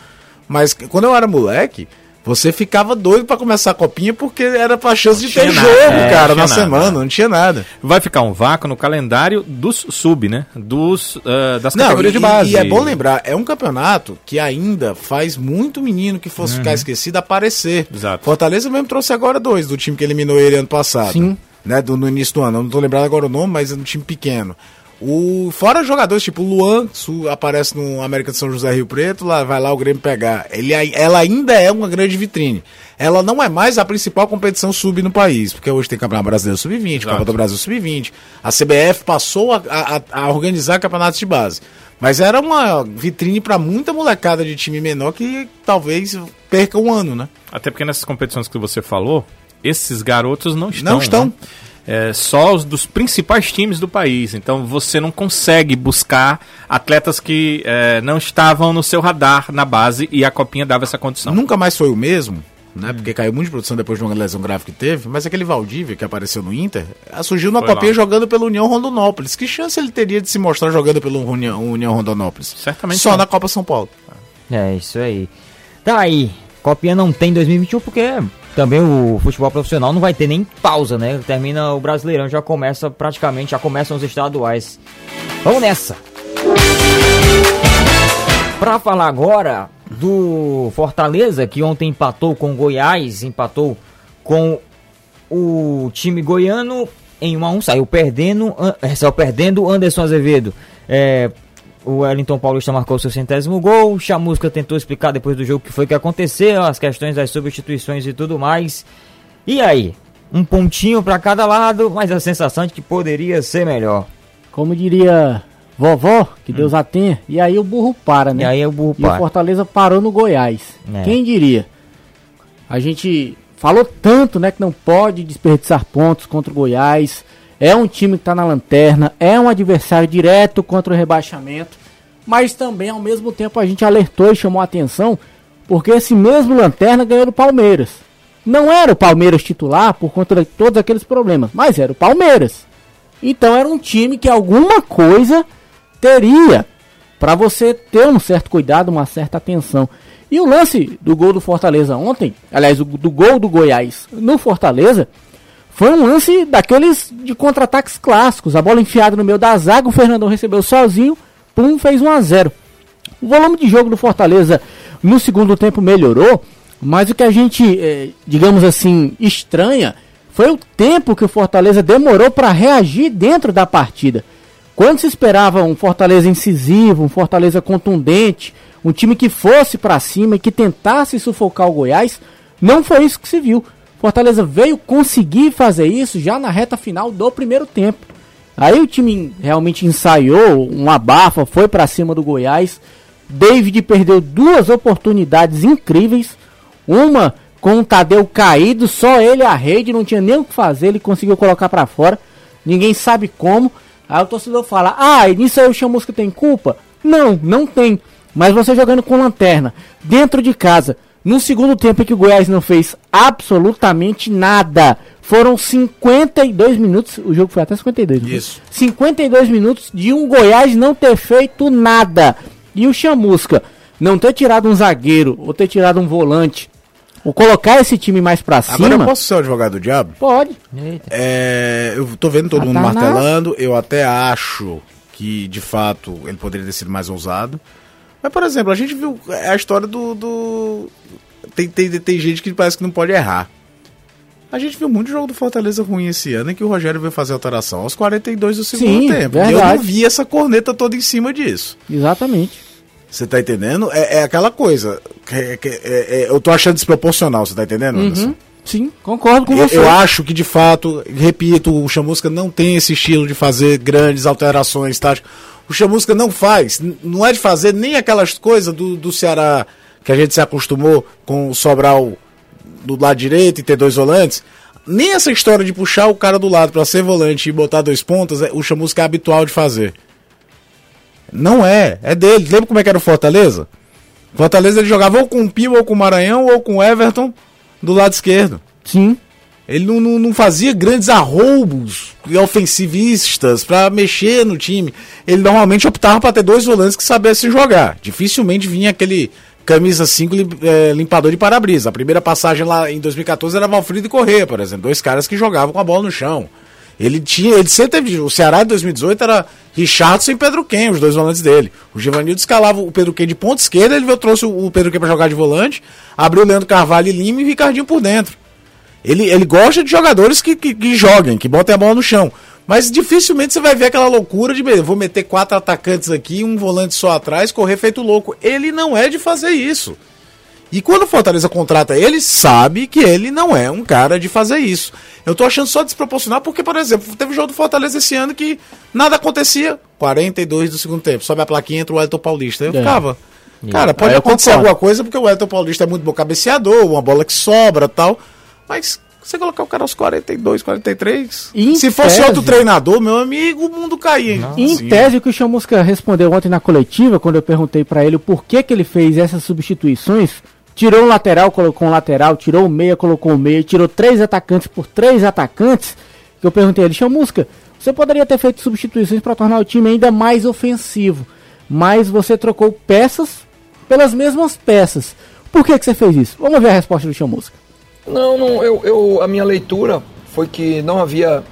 Speaker 2: Mas quando eu era moleque, você ficava doido pra começar a copinha porque era pra chance de ter
Speaker 4: tinha
Speaker 2: jogo,
Speaker 4: nada, é,
Speaker 2: cara, na
Speaker 4: nada.
Speaker 2: semana, não tinha nada.
Speaker 4: Vai ficar um vácuo no calendário dos sub, né? Dos, ah, das
Speaker 2: Não,
Speaker 4: categorias
Speaker 2: e,
Speaker 4: de base.
Speaker 2: e é bom lembrar, é um campeonato que ainda faz muito menino que fosse ficar esquecido aparecer.
Speaker 4: Exato.
Speaker 2: Fortaleza mesmo trouxe agora dois do time que eliminou ele ano passado.
Speaker 3: Sim.
Speaker 2: né, do, no início do ano. Eu não tô lembrado agora o nome, mas é um time pequeno. O, fora jogadores tipo o Luan, su, aparece no América de São José Rio Preto, lá vai lá o Grêmio pegar. Ele, ela ainda é uma grande vitrine. Ela não é mais a principal competição sub no país, porque hoje tem Campeonato Brasileiro Sub-20, Copa do Brasil Sub-20. A CBF passou a, a, a, organizar campeonatos de base. Mas era uma vitrine para muita molecada de time menor que talvez perca um ano, né?
Speaker 4: Até porque nessas competições que você falou, esses garotos não estão.
Speaker 2: Não estão.
Speaker 4: Né? É, só os dos principais times do país. Então você não consegue buscar atletas que é, não estavam no seu radar na base e a Copinha dava essa condição.
Speaker 2: Nunca mais foi o mesmo, né? Hum. Porque caiu muito de produção depois de uma lesão grave que teve, mas aquele Valdívia que apareceu no Inter, surgiu na Copinha jogando pelo União Rondonópolis. Que chance ele teria de se mostrar jogando pelo União, União Rondonópolis?
Speaker 4: Certamente.
Speaker 2: Só não. na Copa São Paulo.
Speaker 1: É, isso aí. Tá aí. Copinha não tem 2021 porque também o futebol profissional não vai ter nem pausa, né? Termina o Brasileirão, já começa praticamente, já começam os estaduais. Vamos nessa! Para falar agora do Fortaleza, que ontem empatou com Goiás, empatou com o time goiano em 1 a 1 saiu perdendo, saiu perdendo Anderson Azevedo. É, o Wellington Paulista marcou seu centésimo gol. Chamusca tentou explicar depois do jogo o que foi que aconteceu, as questões das substituições e tudo mais. E aí? Um pontinho para cada lado, mas a sensação de que poderia ser melhor.
Speaker 3: Como diria vovó, que Deus hum. a tenha, e aí o burro para, né?
Speaker 1: E aí o burro para.
Speaker 3: E o Fortaleza parou no Goiás. É. Quem diria? A gente falou tanto, né, que não pode desperdiçar pontos contra o Goiás é um time que está na lanterna, é um adversário direto contra o rebaixamento, mas também ao mesmo tempo a gente alertou e chamou a atenção porque esse mesmo lanterna ganhou do Palmeiras. Não era o Palmeiras titular por conta de todos aqueles problemas, mas era o Palmeiras. Então era um time que alguma coisa teria para você ter um certo cuidado, uma certa atenção. E o lance do gol do Fortaleza ontem, aliás, do gol do Goiás no Fortaleza, foi um lance daqueles de contra-ataques clássicos. A bola enfiada no meio da zaga, o Fernandão recebeu sozinho, pum, fez 1 a 0. O volume de jogo do Fortaleza no segundo tempo melhorou, mas o que a gente, eh, digamos assim, estranha foi o tempo que o Fortaleza demorou para reagir dentro da partida. Quando se esperava um Fortaleza incisivo, um Fortaleza contundente, um time que fosse para cima e que tentasse sufocar o Goiás, não foi isso que se viu. Fortaleza veio conseguir fazer isso já na reta final do primeiro tempo. Aí o time realmente ensaiou, um abafa, foi para cima do Goiás. David perdeu duas oportunidades incríveis. Uma com o Tadeu caído, só ele a rede, não tinha nem o que fazer, ele conseguiu colocar para fora. Ninguém sabe como. Aí o torcedor fala: "Ah, nisso aí o Chamusca tem culpa?" Não, não tem. Mas você jogando com lanterna dentro de casa, no segundo tempo que o Goiás não fez absolutamente nada. Foram 52 minutos, o jogo foi até 52.
Speaker 2: Isso.
Speaker 3: 52 minutos de um Goiás não ter feito nada. E o Chamusca não ter tirado um zagueiro ou ter tirado um volante ou colocar esse time mais pra cima. Agora eu
Speaker 2: posso ser o advogado do diabo?
Speaker 3: Pode.
Speaker 2: É, eu tô vendo todo Satanás. mundo martelando. Eu até acho que de fato ele poderia ter sido mais ousado. Mas, por exemplo, a gente viu a história do. do... Tem, tem, tem gente que parece que não pode errar. A gente viu muito jogo do Fortaleza ruim esse ano em que o Rogério veio fazer alteração aos 42 do segundo Sim, tempo. Verdade. E eu não vi essa corneta toda em cima disso.
Speaker 3: Exatamente.
Speaker 2: Você tá entendendo? É, é aquela coisa. É, é, eu tô achando desproporcional, você tá entendendo, uhum. Anderson?
Speaker 3: Sim, concordo com
Speaker 2: eu,
Speaker 3: você.
Speaker 2: Eu acho que de fato, repito, o Chamusca não tem esse estilo de fazer grandes alterações táticas. O Chamusca não faz, não é de fazer nem aquelas coisas do, do Ceará que a gente se acostumou com o Sobral do lado direito e ter dois volantes. Nem essa história de puxar o cara do lado para ser volante e botar dois pontas, é, o Chamusca é habitual de fazer. Não é, é dele. Lembra como é que era o Fortaleza? Fortaleza ele jogava ou com o Pio, ou com o Maranhão, ou com o Everton do lado esquerdo.
Speaker 3: Sim.
Speaker 2: Ele não, não, não fazia grandes arroubos ofensivistas para mexer no time. Ele normalmente optava para ter dois volantes que soubessem jogar. Dificilmente vinha aquele camisa 5 é, limpador de para-brisa. A primeira passagem lá em 2014 era Valfrido e Corrêa, por exemplo. Dois caras que jogavam com a bola no chão. Ele tinha, ele sempre teve. O Ceará de 2018 era Richardson e Pedro Ken, os dois volantes dele. O Givanildo escalava o Pedro Ken de ponta esquerda, ele trouxe o Pedro Ken para jogar de volante, abriu o Leandro Carvalho e Lima e Ricardinho por dentro. Ele, ele gosta de jogadores que, que, que joguem, que botem a bola no chão. Mas dificilmente você vai ver aquela loucura de vou meter quatro atacantes aqui, um volante só atrás, correr feito louco. Ele não é de fazer isso. E quando o Fortaleza contrata ele, sabe que ele não é um cara de fazer isso. Eu tô achando só desproporcional porque, por exemplo, teve um jogo do Fortaleza esse ano que nada acontecia. 42 do segundo tempo. Sobe a plaquinha entra o Elton Paulista. Eu é. ficava. Cara, pode acontecer alguma coisa porque o Elton Paulista é muito bom cabeceador, uma bola que sobra tal. Mas você colocar o cara aos 42, 43. Em se fosse tese, outro treinador, meu amigo, o mundo caía.
Speaker 3: Em Sim. tese, o que o Chamusca respondeu ontem na coletiva, quando eu perguntei para ele por que, que ele fez essas substituições, tirou um lateral, colocou um lateral, tirou o meia, colocou o meia, tirou três atacantes por três atacantes. Que eu perguntei a ele, Chamusca, você poderia ter feito substituições para tornar o time ainda mais ofensivo, mas você trocou peças pelas mesmas peças. Por que, que você fez isso? Vamos ver a resposta do Chamusca.
Speaker 5: Não, não eu, eu, a minha leitura foi que não havia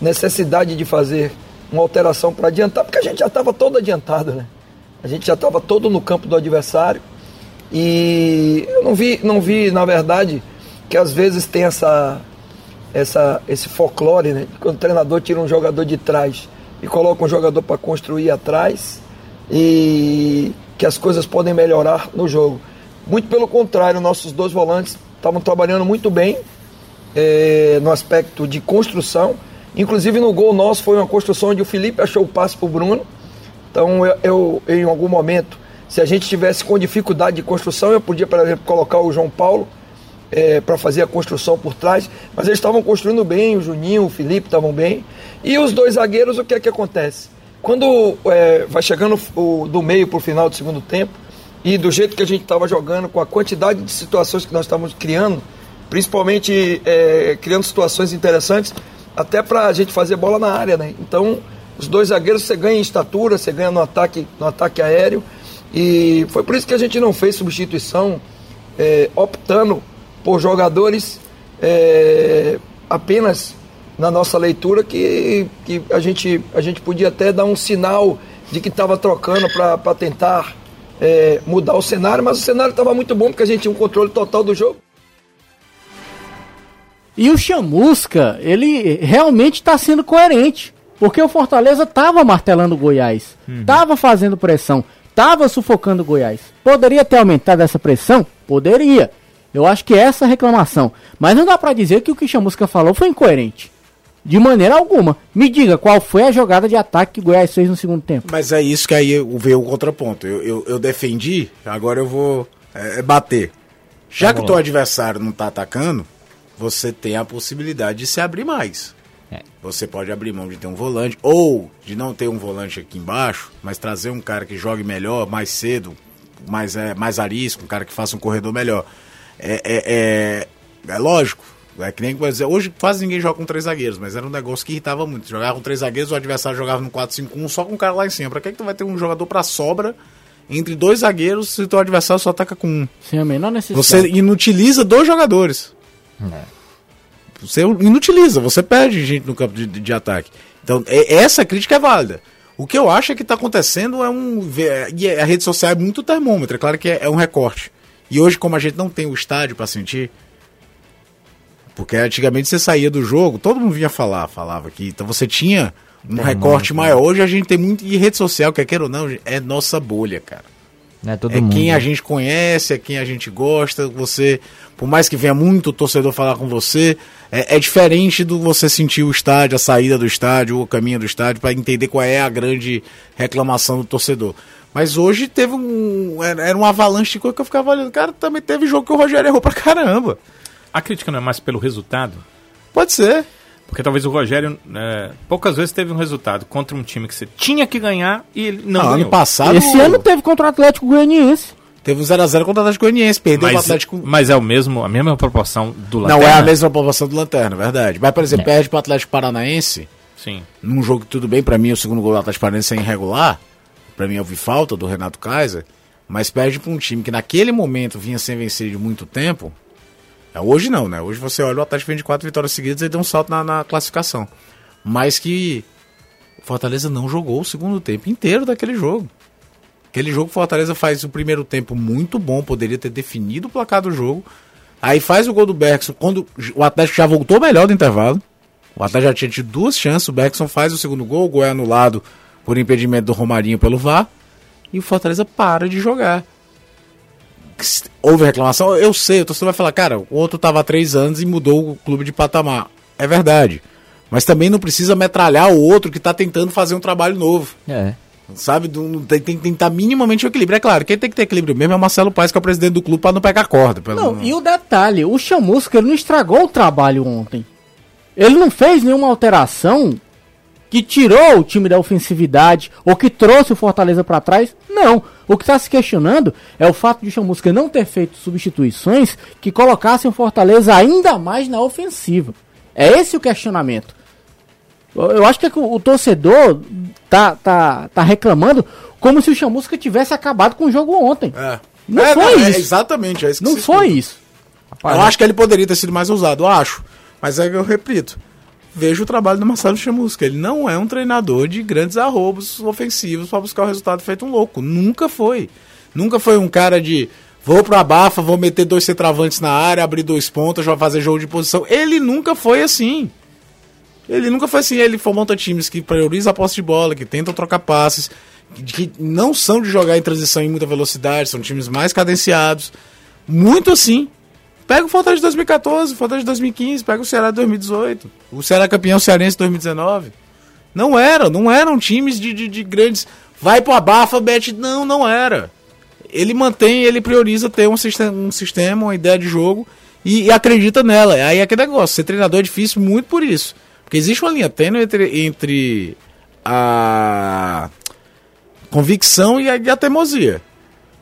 Speaker 5: necessidade de fazer uma alteração para adiantar, porque a gente já estava todo adiantado, né? A gente já estava todo no campo do adversário. E eu não vi, não vi, na verdade, que às vezes tem essa, essa, esse folclore, né? Quando o treinador tira um jogador de trás e coloca um jogador para construir atrás e que as coisas podem melhorar no jogo. Muito pelo contrário, nossos dois volantes estavam trabalhando muito bem é, no aspecto de construção. Inclusive no gol nosso foi uma construção onde o Felipe achou o passe para o Bruno. Então eu, eu, em algum momento, se a gente tivesse com dificuldade de construção, eu podia, por exemplo, colocar o João Paulo é, para fazer a construção por trás. Mas eles estavam construindo bem, o Juninho, o Felipe estavam bem. E os dois zagueiros, o que é que acontece? Quando é, vai chegando o, do meio para o final do segundo tempo, e do jeito que a gente estava jogando, com a quantidade de situações que nós estávamos criando, principalmente é, criando situações interessantes, até para a gente fazer bola na área, né? Então, os dois zagueiros você ganha em estatura, você ganha no ataque, no ataque aéreo, e foi por isso que a gente não fez substituição, é, optando por jogadores é, apenas na nossa leitura que, que a, gente, a gente podia até dar um sinal de que estava trocando para tentar é, mudar o cenário, mas o cenário estava muito bom porque a gente tinha um controle total do jogo.
Speaker 3: E o Chamusca, ele realmente está sendo coerente. Porque o Fortaleza estava martelando o Goiás, estava uhum. fazendo pressão, estava sufocando o Goiás. Poderia ter aumentado essa pressão? Poderia. Eu acho que é essa reclamação. Mas não dá para dizer que o que o Chamusca falou foi incoerente. De maneira alguma. Me diga qual foi a jogada de ataque que o Goiás fez no segundo tempo.
Speaker 2: Mas é isso que aí veio o contraponto. Eu, eu, eu defendi, agora eu vou é, é bater. Já que o teu adversário não tá atacando, você tem a possibilidade de se abrir mais. É. Você pode abrir mão de ter um volante, ou de não ter um volante aqui embaixo, mas trazer um cara que jogue melhor, mais cedo, mais, é, mais arisco, um cara que faça um corredor melhor. É, é, é, é lógico, é que nem dizer, hoje quase ninguém joga com três zagueiros, mas era um negócio que irritava muito. Jogava com três zagueiros, o adversário jogava no 4-5-1 só com o cara lá em cima. Pra que, que tu vai ter um jogador pra sobra entre dois zagueiros se o teu adversário só ataca com um?
Speaker 3: Sem a menor necessidade.
Speaker 2: Você inutiliza dois jogadores. É. Você inutiliza, você perde gente no campo de, de, de ataque. Então, é, essa crítica é válida. O que eu acho é que está acontecendo é um. E a rede social é muito termômetro, é claro que é, é um recorte. E hoje, como a gente não tem o estádio para sentir, porque antigamente você saía do jogo, todo mundo vinha falar, falava aqui. Então você tinha um é recorte muito, maior. Hoje a gente tem muito. E rede social, quer queira ou não, é nossa bolha, cara. É, todo é mundo. quem a gente conhece, é quem a gente gosta. Você, por mais que venha muito torcedor falar com você, é, é diferente do você sentir o estádio, a saída do estádio, o caminho do estádio, para entender qual é a grande reclamação do torcedor. Mas hoje teve um. Era uma avalanche de coisa que eu ficava olhando. Cara, também teve jogo que o Rogério errou pra caramba.
Speaker 4: A crítica não é mais pelo resultado?
Speaker 2: Pode ser.
Speaker 4: Porque talvez o Rogério é, poucas vezes teve um resultado contra um time que você tinha que ganhar e ele não, não
Speaker 2: ganhou. Ano passado.
Speaker 3: Esse ano teve contra o Atlético Goianiense.
Speaker 2: Teve um 0x0 contra o Atlético Goianiense, perdeu
Speaker 4: mas,
Speaker 2: o Atlético.
Speaker 4: Mas é o mesmo, a mesma proporção do Lanterna?
Speaker 2: Não é a mesma proporção do Lanterna, verdade. Mas, por exemplo, é. perde pro Atlético Paranaense.
Speaker 4: Sim.
Speaker 2: Num jogo que tudo bem, para mim o segundo gol do Atlético Paranaense é irregular. Para mim eu vi falta do Renato Kaiser. Mas perde para um time que naquele momento vinha sem vencer de muito tempo. É, hoje não, né? Hoje você olha o Atlético vem de quatro vitórias seguidas e deu um salto na, na classificação. Mas que o Fortaleza não jogou o segundo tempo inteiro daquele jogo. Aquele jogo Fortaleza faz o primeiro tempo muito bom, poderia ter definido o placar do jogo, Aí faz o gol do Bergson quando o Atlético já voltou melhor do intervalo. O Atlético já tinha tido duas chances, o Bergson faz o segundo gol, o gol é anulado por impedimento do Romarinho pelo VAR. E o Fortaleza para de jogar. Houve reclamação? Eu sei, o torcedor vai falar, cara, o outro tava há três anos e mudou o clube de patamar. É verdade. Mas também não precisa metralhar o outro que tá tentando fazer um trabalho novo.
Speaker 1: É.
Speaker 2: Sabe? Tem, tem, que estar minimamente o equilíbrio. É claro, quem tem que ter equilíbrio mesmo é o Marcelo Paes, que é o presidente do clube, pra não pegar corda. Pelo
Speaker 3: Não, e o detalhe, o Chamusca ele não estragou o trabalho ontem. Ele não fez nenhuma alteração que tirou o time da ofensividade ou que trouxe o Fortaleza pra trás. Não. O que está se questionando é o fato de o Chamusca não ter feito substituições que colocassem o Fortaleza ainda mais na ofensiva. É esse o questionamento. Eu acho que é que o, torcedor tá, tá, tá reclamando como se o Chamusca tivesse acabado com o jogo ontem.
Speaker 2: É.
Speaker 3: Não
Speaker 2: É,
Speaker 3: foi
Speaker 2: é
Speaker 3: isso.
Speaker 2: exatamente, é isso que
Speaker 3: Não foi
Speaker 2: escuta.
Speaker 3: isso.
Speaker 2: Eu acho que ele poderia ter sido mais ousado, eu acho. Mas é que eu repito. Vejo o trabalho do Marcelo Chamusca. Ele não é um treinador de grandes arrobos ofensivos para buscar o resultado feito um louco. Nunca foi. Nunca foi um cara de vou pro abafa, vou meter dois centravantes na área, abrir dois pontas, já fazer jogo de posição. Ele nunca foi assim. Ele nunca foi assim. Ele monta times que priorizam a posse de bola, que tentam trocar passes, que não são de jogar em transição em muita velocidade, são times mais cadenciados. Muito assim. Pega o Fortaleza de 2014, o Fortaleza de 2015, pega o Ceará de 2018. O Ceará campeão cearense de 2019. Não era, não eram times de, de, de grandes. Vai pro abafa, bet. Não, não era. Ele mantém, ele prioriza ter um sistema, um sistema uma ideia de jogo e, e acredita nela. Aí é aquele negócio, ser treinador é difícil muito por isso. Porque existe uma linha tênue entre, entre a convicção e a, e a teimosia.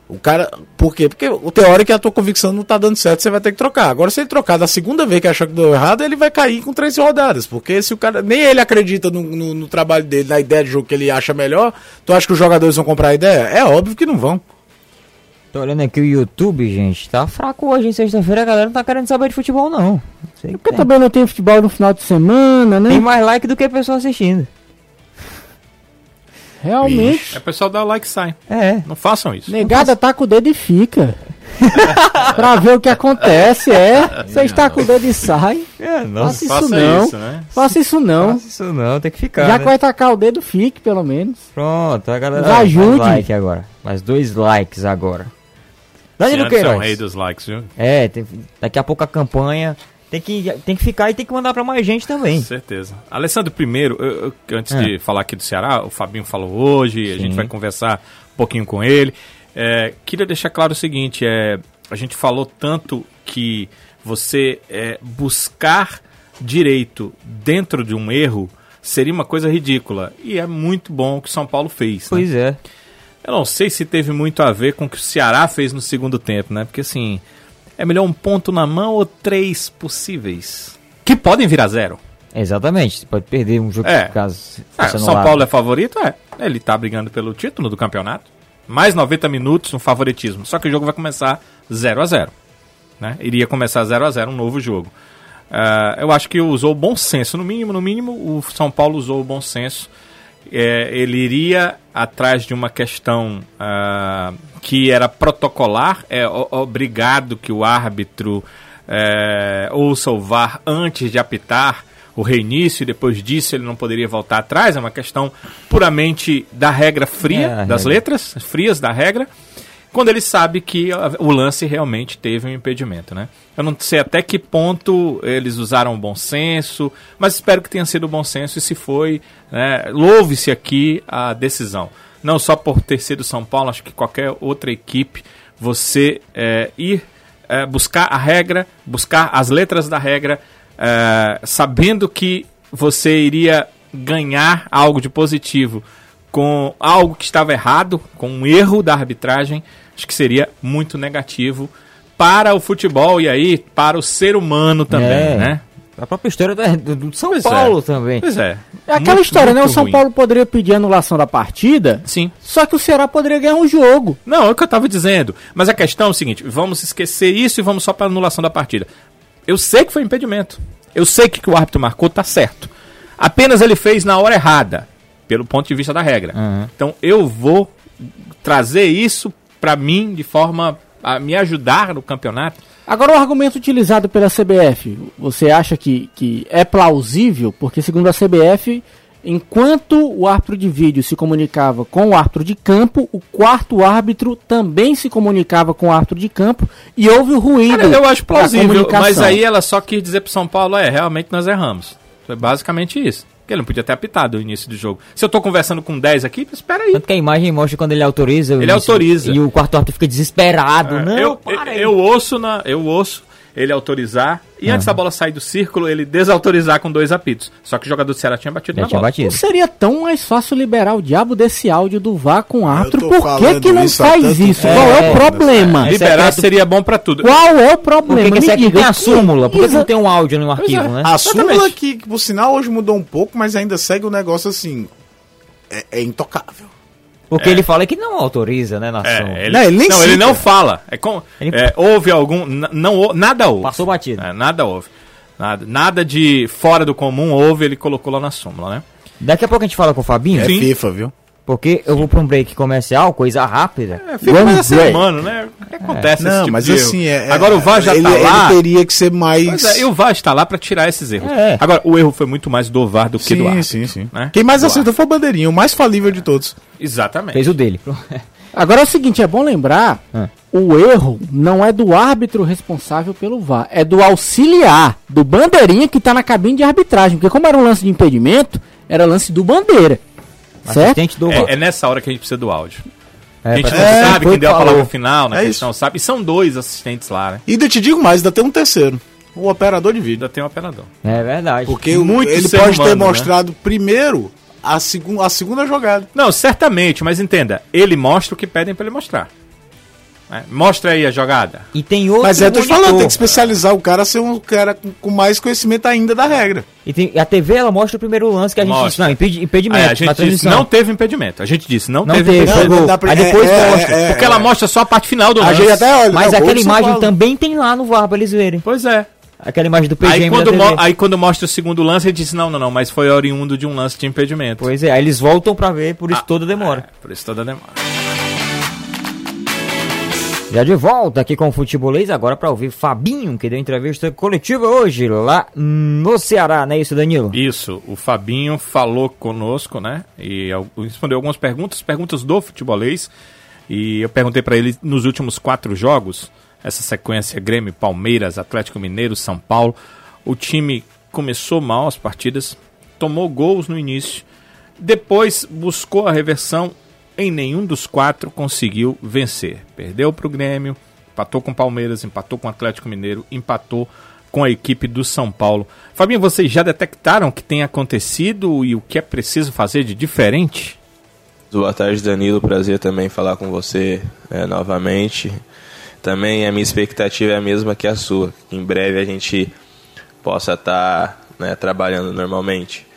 Speaker 2: O cara. Por quê? Porque o teórico é que a tua convicção não tá dando certo, você vai ter que trocar. Agora, se ele trocar da segunda vez que achou que deu errado, ele vai cair com três rodadas. Porque se o cara. Nem ele acredita no, no, no trabalho dele, na ideia de jogo que ele acha melhor, tu acha que os jogadores vão comprar a ideia? É óbvio que não vão.
Speaker 1: Tô olhando aqui o YouTube, gente. Tá fraco hoje, em sexta-feira. A galera não tá querendo saber de futebol, não. Não sei
Speaker 3: Porque também não tem futebol no final de semana, né?
Speaker 1: Tem mais like do que pessoa assistindo.
Speaker 3: Realmente.
Speaker 4: É pessoal dar like e sai.
Speaker 1: É.
Speaker 4: Não façam isso.
Speaker 3: Negada tá com o dedo e fica. pra ver o que acontece, é. Você está com o dedo e sai.
Speaker 1: É,
Speaker 3: Faça isso
Speaker 4: Faça
Speaker 3: não.
Speaker 4: isso, né?
Speaker 3: Faça isso não.
Speaker 1: Faça isso não, tem que ficar.
Speaker 3: Já
Speaker 1: né?
Speaker 3: que vai tacar o dedo, fique, pelo menos.
Speaker 1: Pronto, a galera.
Speaker 3: Nos ajude.
Speaker 1: Mais like agora. Mais dois likes agora. Danilo
Speaker 4: Ciantes é o
Speaker 1: Queiroz.
Speaker 4: rei dos likes, viu?
Speaker 1: É, tem- daqui a pouco a campanha. Tem que, tem que ficar e tem que mandar pra mais gente também.
Speaker 4: Com certeza. Alessandro, primeiro, eu- eu- antes
Speaker 1: É.
Speaker 4: de falar aqui do Ceará, o Fabinho falou hoje, a
Speaker 1: Sim.
Speaker 4: gente vai conversar um pouquinho com ele. É, queria deixar claro o seguinte: é, a gente falou tanto que você é, buscar direito dentro de um erro seria uma coisa ridícula. E é muito bom o que São Paulo fez. né?
Speaker 1: Pois é.
Speaker 4: Eu não sei se teve muito a ver com o que o Ceará fez no segundo tempo, né? Porque assim, é melhor um ponto na mão ou três possíveis? Que podem virar zero.
Speaker 1: Exatamente. Você pode perder um jogo
Speaker 4: É.
Speaker 1: caso
Speaker 4: É, São
Speaker 1: anulado.
Speaker 4: Paulo é favorito? É. Ele tá brigando pelo título do campeonato. Mais 90 minutos no favoritismo. Só que o jogo vai começar 0 a 0 né? Iria começar 0 a 0 um novo jogo. Ah, eu acho que usou o bom senso. No mínimo, no mínimo, o São Paulo usou o bom senso. É, ele iria atrás de uma questão ah, que era protocolar, é obrigado que o árbitro é, ouça o VAR antes de apitar o reinício e depois disso ele não poderia voltar atrás. É uma questão puramente da regra fria,
Speaker 1: É,
Speaker 4: das
Speaker 1: regra.
Speaker 4: letras frias da regra, quando ele sabe que o lance realmente teve um impedimento, né? Eu não sei até que ponto eles usaram o bom senso, mas espero que tenha sido bom senso e se foi, né, louve-se aqui a decisão. Não só por ter sido São Paulo, acho que qualquer outra equipe, você é, ir é, buscar a regra, buscar as letras da regra, é, sabendo que você iria ganhar algo de positivo com algo que estava errado, com um erro da arbitragem, acho que seria muito negativo para o futebol e aí para o ser humano também,
Speaker 1: É.
Speaker 4: né?
Speaker 1: A própria história do, do São
Speaker 4: Pois é.
Speaker 1: Paulo também.
Speaker 4: Pois é.
Speaker 3: É aquela
Speaker 4: Muito,
Speaker 3: história, né? O
Speaker 4: muito
Speaker 3: São
Speaker 4: ruim.
Speaker 3: Paulo poderia pedir anulação da partida,
Speaker 4: Sim.
Speaker 3: só que o Ceará poderia ganhar um jogo.
Speaker 4: Não, é o que eu estava dizendo. Mas a questão é o seguinte: vamos esquecer isso e vamos só para anulação da partida. Eu sei que foi impedimento. Eu sei que o que o árbitro marcou tá certo. Apenas ele fez na hora errada, pelo ponto de vista da regra.
Speaker 1: Uhum.
Speaker 4: Então eu vou trazer isso para mim de forma a me ajudar no campeonato.
Speaker 3: Agora, o argumento utilizado pela CBF, você acha que, que é plausível? Porque, segundo a CBF, enquanto o árbitro de vídeo se comunicava com o árbitro de campo, o quarto árbitro também se comunicava com o árbitro de campo e houve o ruído.
Speaker 4: Cara, eu acho plausível, mas aí ela só quis dizer pro São Paulo, é, realmente nós erramos. Foi basicamente isso. Porque ele não podia ter apitado o início do jogo. Se eu tô conversando com 10 aqui, espera aí.
Speaker 1: Tanto que a imagem mostra quando ele autoriza. o
Speaker 4: Ele
Speaker 1: início,
Speaker 4: autoriza.
Speaker 1: E o quarto árbitro fica desesperado. não,
Speaker 4: É, eu,
Speaker 1: para
Speaker 4: eu,
Speaker 1: aí.
Speaker 4: eu ouço na, eu ouço ele autorizar e antes da bola sair do círculo, ele desautorizar com dois apitos. Só que o jogador do Ceará tinha batido
Speaker 1: Já
Speaker 4: na
Speaker 1: tinha
Speaker 4: bola.
Speaker 1: batido.
Speaker 3: Não seria tão mais fácil liberar o diabo desse áudio do VAR com árbitro? Por que, que não
Speaker 2: isso
Speaker 3: faz isso?
Speaker 2: tempo.
Speaker 3: Qual é,
Speaker 1: É,
Speaker 3: o problema?
Speaker 1: é
Speaker 4: Liberar
Speaker 1: secreto.
Speaker 4: seria bom pra tudo.
Speaker 3: Qual é o
Speaker 1: Por
Speaker 3: problema?
Speaker 1: que, que aqui
Speaker 3: diga,
Speaker 1: tem a
Speaker 3: que-
Speaker 1: súmula? Por que não tem um áudio no arquivo, né?
Speaker 2: A súmula que, que, por sinal, hoje mudou um pouco, mas ainda segue o negócio assim. É, é intocável.
Speaker 1: Porque ele fala que não autoriza, né, na súmula.
Speaker 4: É, ele,
Speaker 2: Não,
Speaker 4: não,
Speaker 2: ele nem
Speaker 4: ele não fala. É com,
Speaker 1: Ele-
Speaker 4: é, houve algum. Não, nada houve.
Speaker 1: Passou batido.
Speaker 4: É, nada houve. Nada, nada de fora do comum houve, ele colocou lá na súmula, né?
Speaker 1: Daqui a pouco a gente fala com o Fabinho,
Speaker 2: É
Speaker 4: Sim.
Speaker 2: FIFA, viu?
Speaker 1: Porque eu vou pra um break comercial, coisa rápida.
Speaker 4: É, fica mais a ser
Speaker 3: break.
Speaker 4: humano, né? O que acontece esse
Speaker 2: Não,
Speaker 4: tipo
Speaker 2: mas
Speaker 4: de erro?
Speaker 2: assim, é, é-
Speaker 4: Agora o VAR já
Speaker 2: ele,
Speaker 4: tá lá.
Speaker 2: Ele teria que ser mais.
Speaker 4: É, e o VAR está lá pra tirar esses erros.
Speaker 1: É.
Speaker 4: Agora, o erro foi muito mais do VAR do que do
Speaker 2: Sim,
Speaker 4: árbitro.
Speaker 2: sim, sim.
Speaker 4: né?
Speaker 2: Quem mais
Speaker 4: Do
Speaker 2: acertou foi o Bandeirinha, o mais falível de todos.
Speaker 4: Exatamente.
Speaker 1: Fez o dele.
Speaker 3: Agora é o seguinte, é bom lembrar,
Speaker 1: Ah.
Speaker 3: o erro não é do árbitro responsável pelo VAR, é do auxiliar, do bandeirinha que tá na cabine de arbitragem, porque como era um lance de impedimento, era lance do bandeira. Certo?
Speaker 1: Assistente do
Speaker 4: É, é nessa hora que a gente precisa do áudio.
Speaker 1: É,
Speaker 4: a gente não
Speaker 1: É,
Speaker 4: sabe quem deu a palavra final, na
Speaker 2: É
Speaker 4: questão, sabe? E são dois assistentes lá, né?
Speaker 2: E ainda te digo mais, ainda tem um terceiro. O operador de vídeo.
Speaker 4: Ainda tem um operador.
Speaker 1: É verdade.
Speaker 2: Porque
Speaker 4: Muito
Speaker 2: ele pode ter
Speaker 4: humano, né?
Speaker 2: mostrado primeiro a, segun, a segunda jogada.
Speaker 4: Não, certamente, mas entenda, ele mostra o que pedem pra ele mostrar. Né? Mostra aí a jogada.
Speaker 1: E tem outro
Speaker 2: Mas é, tô te falando, tem que especializar o cara a ser um cara com, mais conhecimento ainda da regra.
Speaker 1: E tem- a TV, ela mostra o primeiro lance que a gente
Speaker 4: Mostra.
Speaker 1: disse, não, impedi- impedimento,
Speaker 4: Aí a gente disse, não teve impedimento. A gente disse, não,
Speaker 1: Não
Speaker 4: teve,
Speaker 1: teve,
Speaker 4: impedimento.
Speaker 2: dá pra-
Speaker 1: Aí depois
Speaker 2: é,
Speaker 1: mostra.
Speaker 2: é, é,
Speaker 4: Porque ela mostra só a parte final do
Speaker 2: A
Speaker 4: lance.
Speaker 2: gente até olha.
Speaker 1: Mas
Speaker 2: não,
Speaker 1: aquela
Speaker 2: de São
Speaker 1: imagem também tem lá no VAR pra eles verem.
Speaker 4: Pois é.
Speaker 1: Aquela imagem do PGM
Speaker 4: Aí
Speaker 1: da
Speaker 4: quando, aí quando mostra o segundo lance, ele disse, não, não, não, mas foi oriundo de um lance de impedimento.
Speaker 1: Pois é, aí eles voltam pra ver, por isso
Speaker 4: Ah,
Speaker 1: toda demora.
Speaker 4: É, por isso toda demora.
Speaker 1: Já de volta aqui com o Futebolês, agora pra ouvir Fabinho, que deu entrevista coletiva hoje lá no Ceará, não é isso, Danilo?
Speaker 4: Isso, o Fabinho falou conosco, né? E respondeu algumas perguntas, perguntas do futebolês. E eu perguntei pra ele nos últimos quatro jogos, essa sequência Grêmio, Palmeiras, Atlético Mineiro, São Paulo. O time começou mal as partidas, tomou gols no início, depois buscou a reversão. Em nenhum dos quatro conseguiu vencer. Perdeu para o Grêmio, empatou com o Palmeiras, empatou com o Atlético Mineiro, empatou com a equipe do São Paulo. Fabinho, vocês já detectaram o que tem acontecido e o que é preciso fazer de diferente?
Speaker 6: Boa tarde, Danilo. Prazer também falar com você é, novamente. Também a minha expectativa é a mesma que a sua. Que em breve a gente possa estar né, trabalhando normalmente.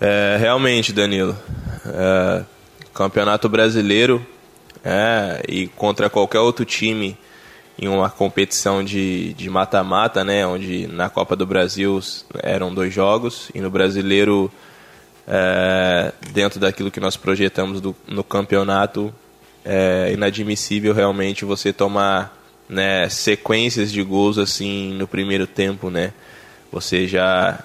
Speaker 6: É, realmente, Danilo, é, Campeonato Brasileiro é, e contra qualquer outro time em uma competição de mata-mata, né, onde na Copa do Brasil eram dois jogos e no Brasileiro é, dentro daquilo que nós projetamos do- no campeonato, é inadmissível realmente você tomar né, sequências de gols assim no primeiro tempo, né? Você já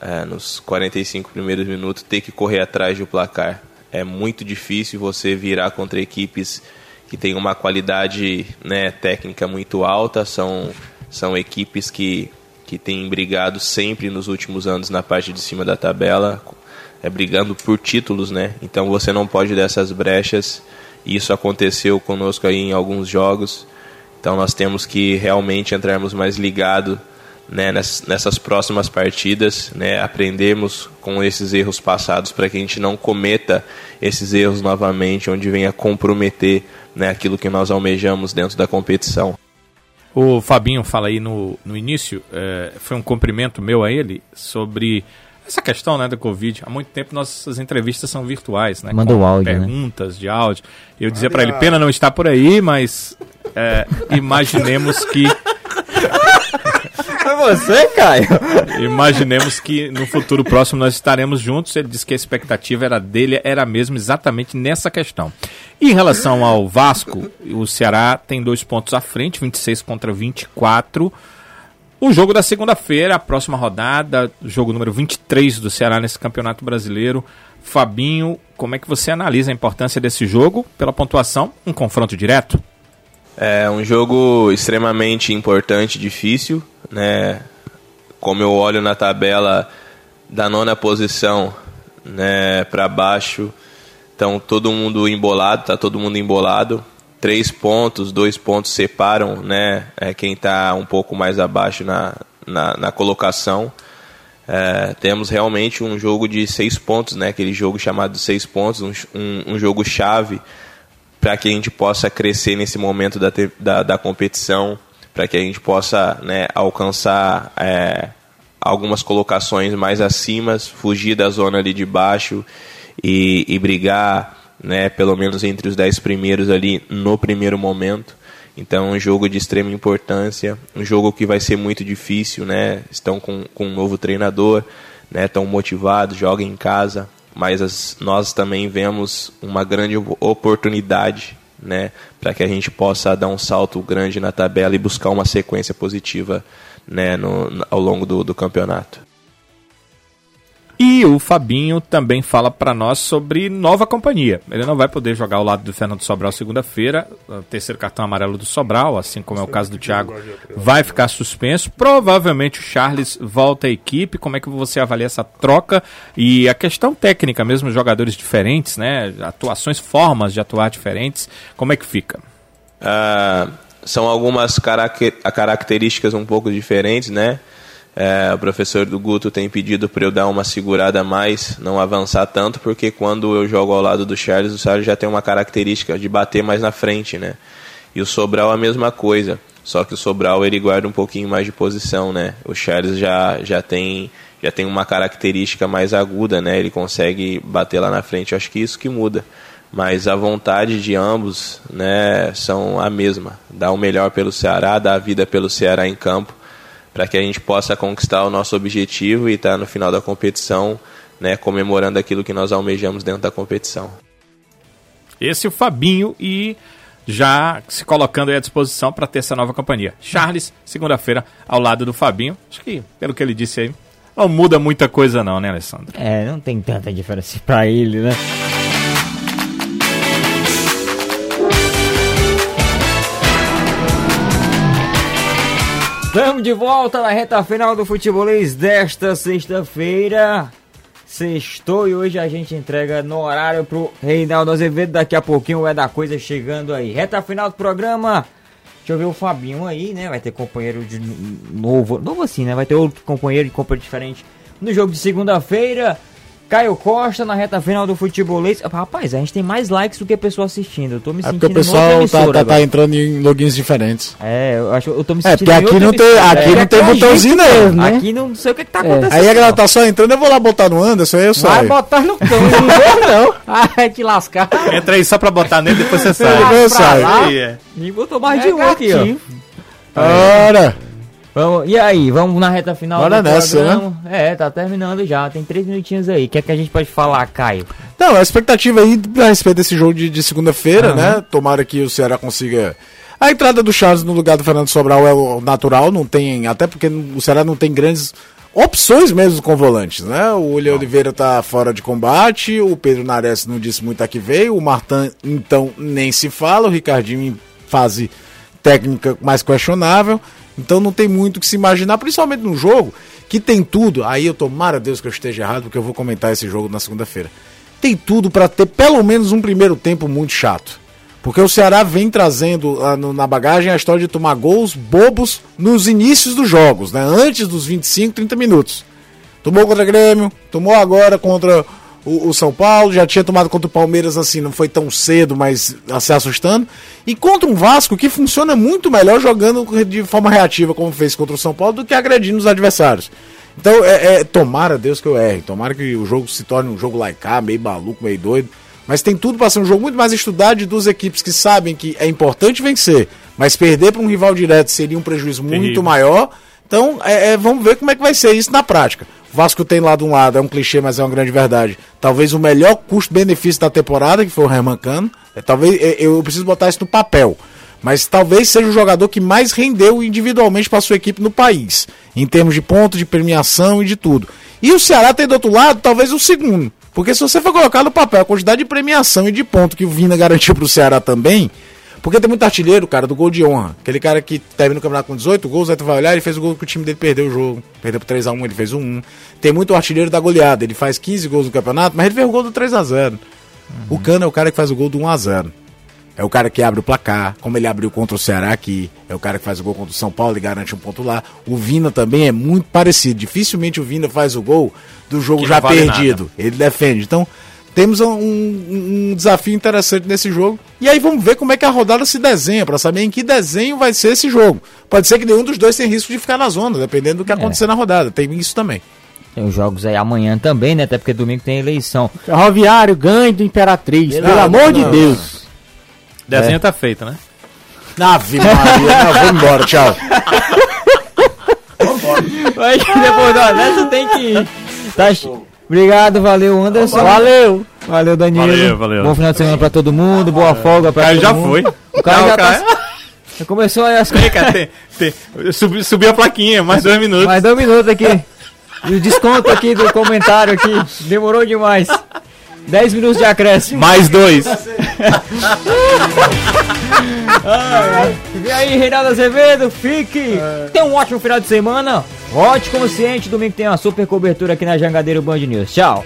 Speaker 6: é, nos 45 primeiros minutos ter que correr atrás do placar. É muito difícil você virar contra equipes que têm uma qualidade né, técnica muito alta, são, são equipes que, que têm brigado sempre nos últimos anos na parte de cima da tabela, é, brigando por títulos, né? Então você não pode dessas brechas. Isso aconteceu conosco aí em alguns jogos. Então nós temos que realmente entrarmos mais ligado né, ness- nessas próximas partidas, né, aprendermos com esses erros passados para que a gente não cometa esses erros novamente, onde venha comprometer né, aquilo que nós almejamos dentro da competição.
Speaker 4: O Fabinho fala aí no, no início, é, foi um cumprimento meu a ele sobre essa questão né, da Covid. Há muito tempo nossas entrevistas são virtuais, né?
Speaker 1: Manda o áudio, né?
Speaker 4: Perguntas de áudio. Eu dizia para ele, pena não estar por aí, mas é, imaginemos que
Speaker 1: Foi você, Caio?
Speaker 4: Imaginemos que no futuro próximo nós estaremos juntos. Ele disse que a expectativa era dele, era mesmo exatamente nessa questão. E em relação ao Vasco, o Ceará tem dois pontos à frente, 26 contra 24. O jogo da segunda-feira, a próxima rodada, jogo número 23 do Ceará nesse Campeonato Brasileiro. Fabinho, como é que você analisa a importância desse jogo pela pontuação? Um confronto direto?
Speaker 6: É um jogo extremamente importante, difícil, né? Como eu olho na tabela da nona posição, né, para baixo, então todo mundo embolado, tá todo mundo embolado. Três pontos, dois pontos separam, né, é quem está um pouco mais abaixo na, na, na colocação. É, temos realmente um jogo de seis pontos, né, aquele jogo chamado seis pontos, um, um, um jogo chave para que a gente possa crescer nesse momento da, da, da competição, para que a gente possa né, alcançar é, algumas colocações mais acima, fugir da zona ali de baixo e, e brigar né, pelo menos entre os dez primeiros ali no primeiro momento. Então, um jogo de extrema importância, um jogo que vai ser muito difícil, né? Estão com, com um novo treinador, né? Estão motivados, jogam em casa, mas as, nós também vemos uma grande oportunidade né, para que a gente possa dar um salto grande na tabela e buscar uma sequência positiva né, no, ao longo do, do campeonato.
Speaker 4: E o Fabinho também fala para nós sobre nova companhia. Ele não vai poder jogar ao lado do Fernando Sobral segunda-feira. O terceiro cartão amarelo do Sobral, assim como é o caso do Thiago, vai ficar suspenso. Provavelmente o Charles volta à equipe. Como é que você avalia essa troca? E a questão técnica mesmo, jogadores diferentes, né? Atuações, formas de atuar diferentes. Como é que fica?
Speaker 6: Ah, são algumas características um pouco diferentes, né? É, o professor do Guto tem pedido para eu dar uma segurada a mais, não avançar tanto, porque quando eu jogo ao lado do Charles, o Charles já tem uma característica de bater mais na frente, né? E o Sobral a mesma coisa, só que o Sobral ele guarda um pouquinho mais de posição, né? O Charles já, já tem já tem uma característica mais aguda, né? Ele consegue bater lá na frente. Acho que isso que muda. Mas a vontade de ambos, né, são a mesma. Dar o melhor pelo Ceará, dar a vida pelo Ceará em campo para que a gente possa conquistar o nosso objetivo e estar tá no final da competição né, comemorando aquilo que nós almejamos dentro da competição.
Speaker 4: Esse é o Fabinho e já se colocando à disposição para ter essa nova companhia. Charles, segunda-feira, ao lado do Fabinho. Acho que, pelo que ele disse aí, não muda muita coisa não, né, Alessandro?
Speaker 1: É, não tem tanta diferença para ele, né? Estamos de volta na reta final do futebolês desta sexta-feira. Sextou e hoje a gente entrega no horário pro Reinaldo Azevedo. Daqui a pouquinho é da coisa chegando aí. Reta final do programa. Deixa eu ver o Fabinho aí, né? Vai ter companheiro de novo. Novo assim, né? Vai ter outro companheiro de compra diferente no jogo de segunda-feira. Caio Costa na reta final do futebolês. Rapaz, a gente tem mais likes do que pessoa assistindo. Eu tô me
Speaker 2: é
Speaker 1: sentindo
Speaker 2: porque o pessoal tá, tá, tá, entrando em logins diferentes.
Speaker 1: É, eu acho eu tô me
Speaker 2: é, sentindo. É, porque aqui não tem, aqui é, não tem botãozinho mesmo,
Speaker 1: né? Aqui não sei o que, que tá é.
Speaker 2: acontecendo. Aí a galera tá só entrando, eu vou lá botar no Anderson, aí eu saio.
Speaker 1: Vai botar no cão, não não.
Speaker 3: Ai, te lascar.
Speaker 4: Entra aí só pra botar nele, depois você sai.
Speaker 2: Depois eu saio.
Speaker 1: E botou mais de um aqui, ó.
Speaker 2: Ora!
Speaker 1: Vamos, e aí, vamos na reta final
Speaker 2: Bora do nessa, programa.
Speaker 1: Né? É, tá terminando já, tem três minutinhos aí. O que é que a gente pode falar, Caio?
Speaker 2: Não, a expectativa aí a respeito desse jogo de, de segunda-feira, uhum. né? Tomara que o Ceará consiga. A entrada do Charles no lugar do Fernando Sobral é o natural, não tem. Até porque o Ceará não tem grandes opções mesmo com volantes, né? O William Oliveira tá fora de combate, o Pedro Nares não disse muito a que veio, o Martin então nem se fala, o Ricardinho em fase técnica mais questionável. Então não tem muito o que se imaginar, principalmente num jogo que tem tudo. Aí eu tomara Deus que eu esteja errado, porque eu vou comentar esse jogo na segunda-feira. Tem tudo para ter pelo menos um primeiro tempo muito chato. Porque o Ceará vem trazendo no, na bagagem a história de tomar gols bobos nos inícios dos jogos, né? Antes dos 25, 30 minutos. Tomou contra Grêmio, tomou agora contra o, o, São Paulo, já tinha tomado contra o Palmeiras assim, não foi tão cedo, mas se assustando. E contra um Vasco que funciona muito melhor jogando de forma reativa, como fez contra o São Paulo, do que agredindo os adversários. Então, é, é tomara Deus que eu erre, tomara que o jogo se torne um jogo laicá, meio maluco, meio doido. Mas tem tudo para ser um jogo muito mais estudado de duas equipes que sabem que é importante vencer, mas perder para um rival direto seria um prejuízo muito maior. Então, é, é, vamos ver como é que vai ser isso na prática. O Vasco tem lá de um lado, é um clichê, mas é uma grande verdade. Talvez o melhor custo-benefício da temporada, que foi o Herman Cano. É, talvez é, eu preciso botar isso no papel. Mas talvez seja o jogador que mais rendeu individualmente para sua equipe no país, em termos de ponto, de premiação e de tudo. E o Ceará tem do outro lado, talvez o segundo. Porque se você for colocar no papel a quantidade de premiação e de ponto que o Vina garantiu para o Ceará também, porque tem muito artilheiro, cara, do gol de honra. Aquele cara que termina o campeonato com 18 gols, aí tu vai olhar, ele fez o gol que o time dele perdeu o jogo. Perdeu por 3x1, ele fez um 1. Tem muito artilheiro da goleada, ele faz 15 gols no campeonato, mas ele fez o gol do 3x0. Uhum. O Cano é o cara que faz o gol do 1x0. É o cara que abre o placar, como ele abriu contra o Ceará aqui. É o cara que faz o gol contra o São Paulo e garante um ponto lá. O Vina também é muito parecido. Dificilmente o Vina faz o gol do jogo que já vale perdido. Nada. Ele defende. Então, temos um, um, desafio interessante nesse jogo. E aí vamos ver como é que a rodada se desenha, para saber em que desenho vai ser esse jogo. Pode ser que nenhum dos dois tenha risco de ficar na zona, dependendo do que é. acontecer na rodada. Tem isso também.
Speaker 1: Tem os jogos aí amanhã também, né? Até porque domingo tem eleição.
Speaker 3: Ferroviário, ganhe do Imperatriz, pelo amor de Deus.
Speaker 4: Desenho é. tá feito, né?
Speaker 2: Ave Maria, vamos embora, tchau.
Speaker 1: Mas depois dessa tem que ir. Tá, obrigado, valeu, Anderson.
Speaker 3: Valeu.
Speaker 1: Valeu, Danilo. Valeu, valeu. Bom final de semana pra todo mundo, boa folga pra
Speaker 4: Caio
Speaker 1: todo
Speaker 4: já
Speaker 1: mundo.
Speaker 4: foi.
Speaker 1: O Caio já tá... Já começou aí as
Speaker 4: coisas. Subiu subi a plaquinha, mais dois minutos.
Speaker 1: Mais dois minutos aqui. E o desconto aqui do comentário aqui. Demorou demais. 10 minutos de acréscimo.
Speaker 4: Mais dois.
Speaker 1: e aí, Reinaldo Azevedo, fique. Tenha um ótimo final de semana. Volte consciente. Domingo tem uma super cobertura aqui na Jangadeiro Band News. Tchau.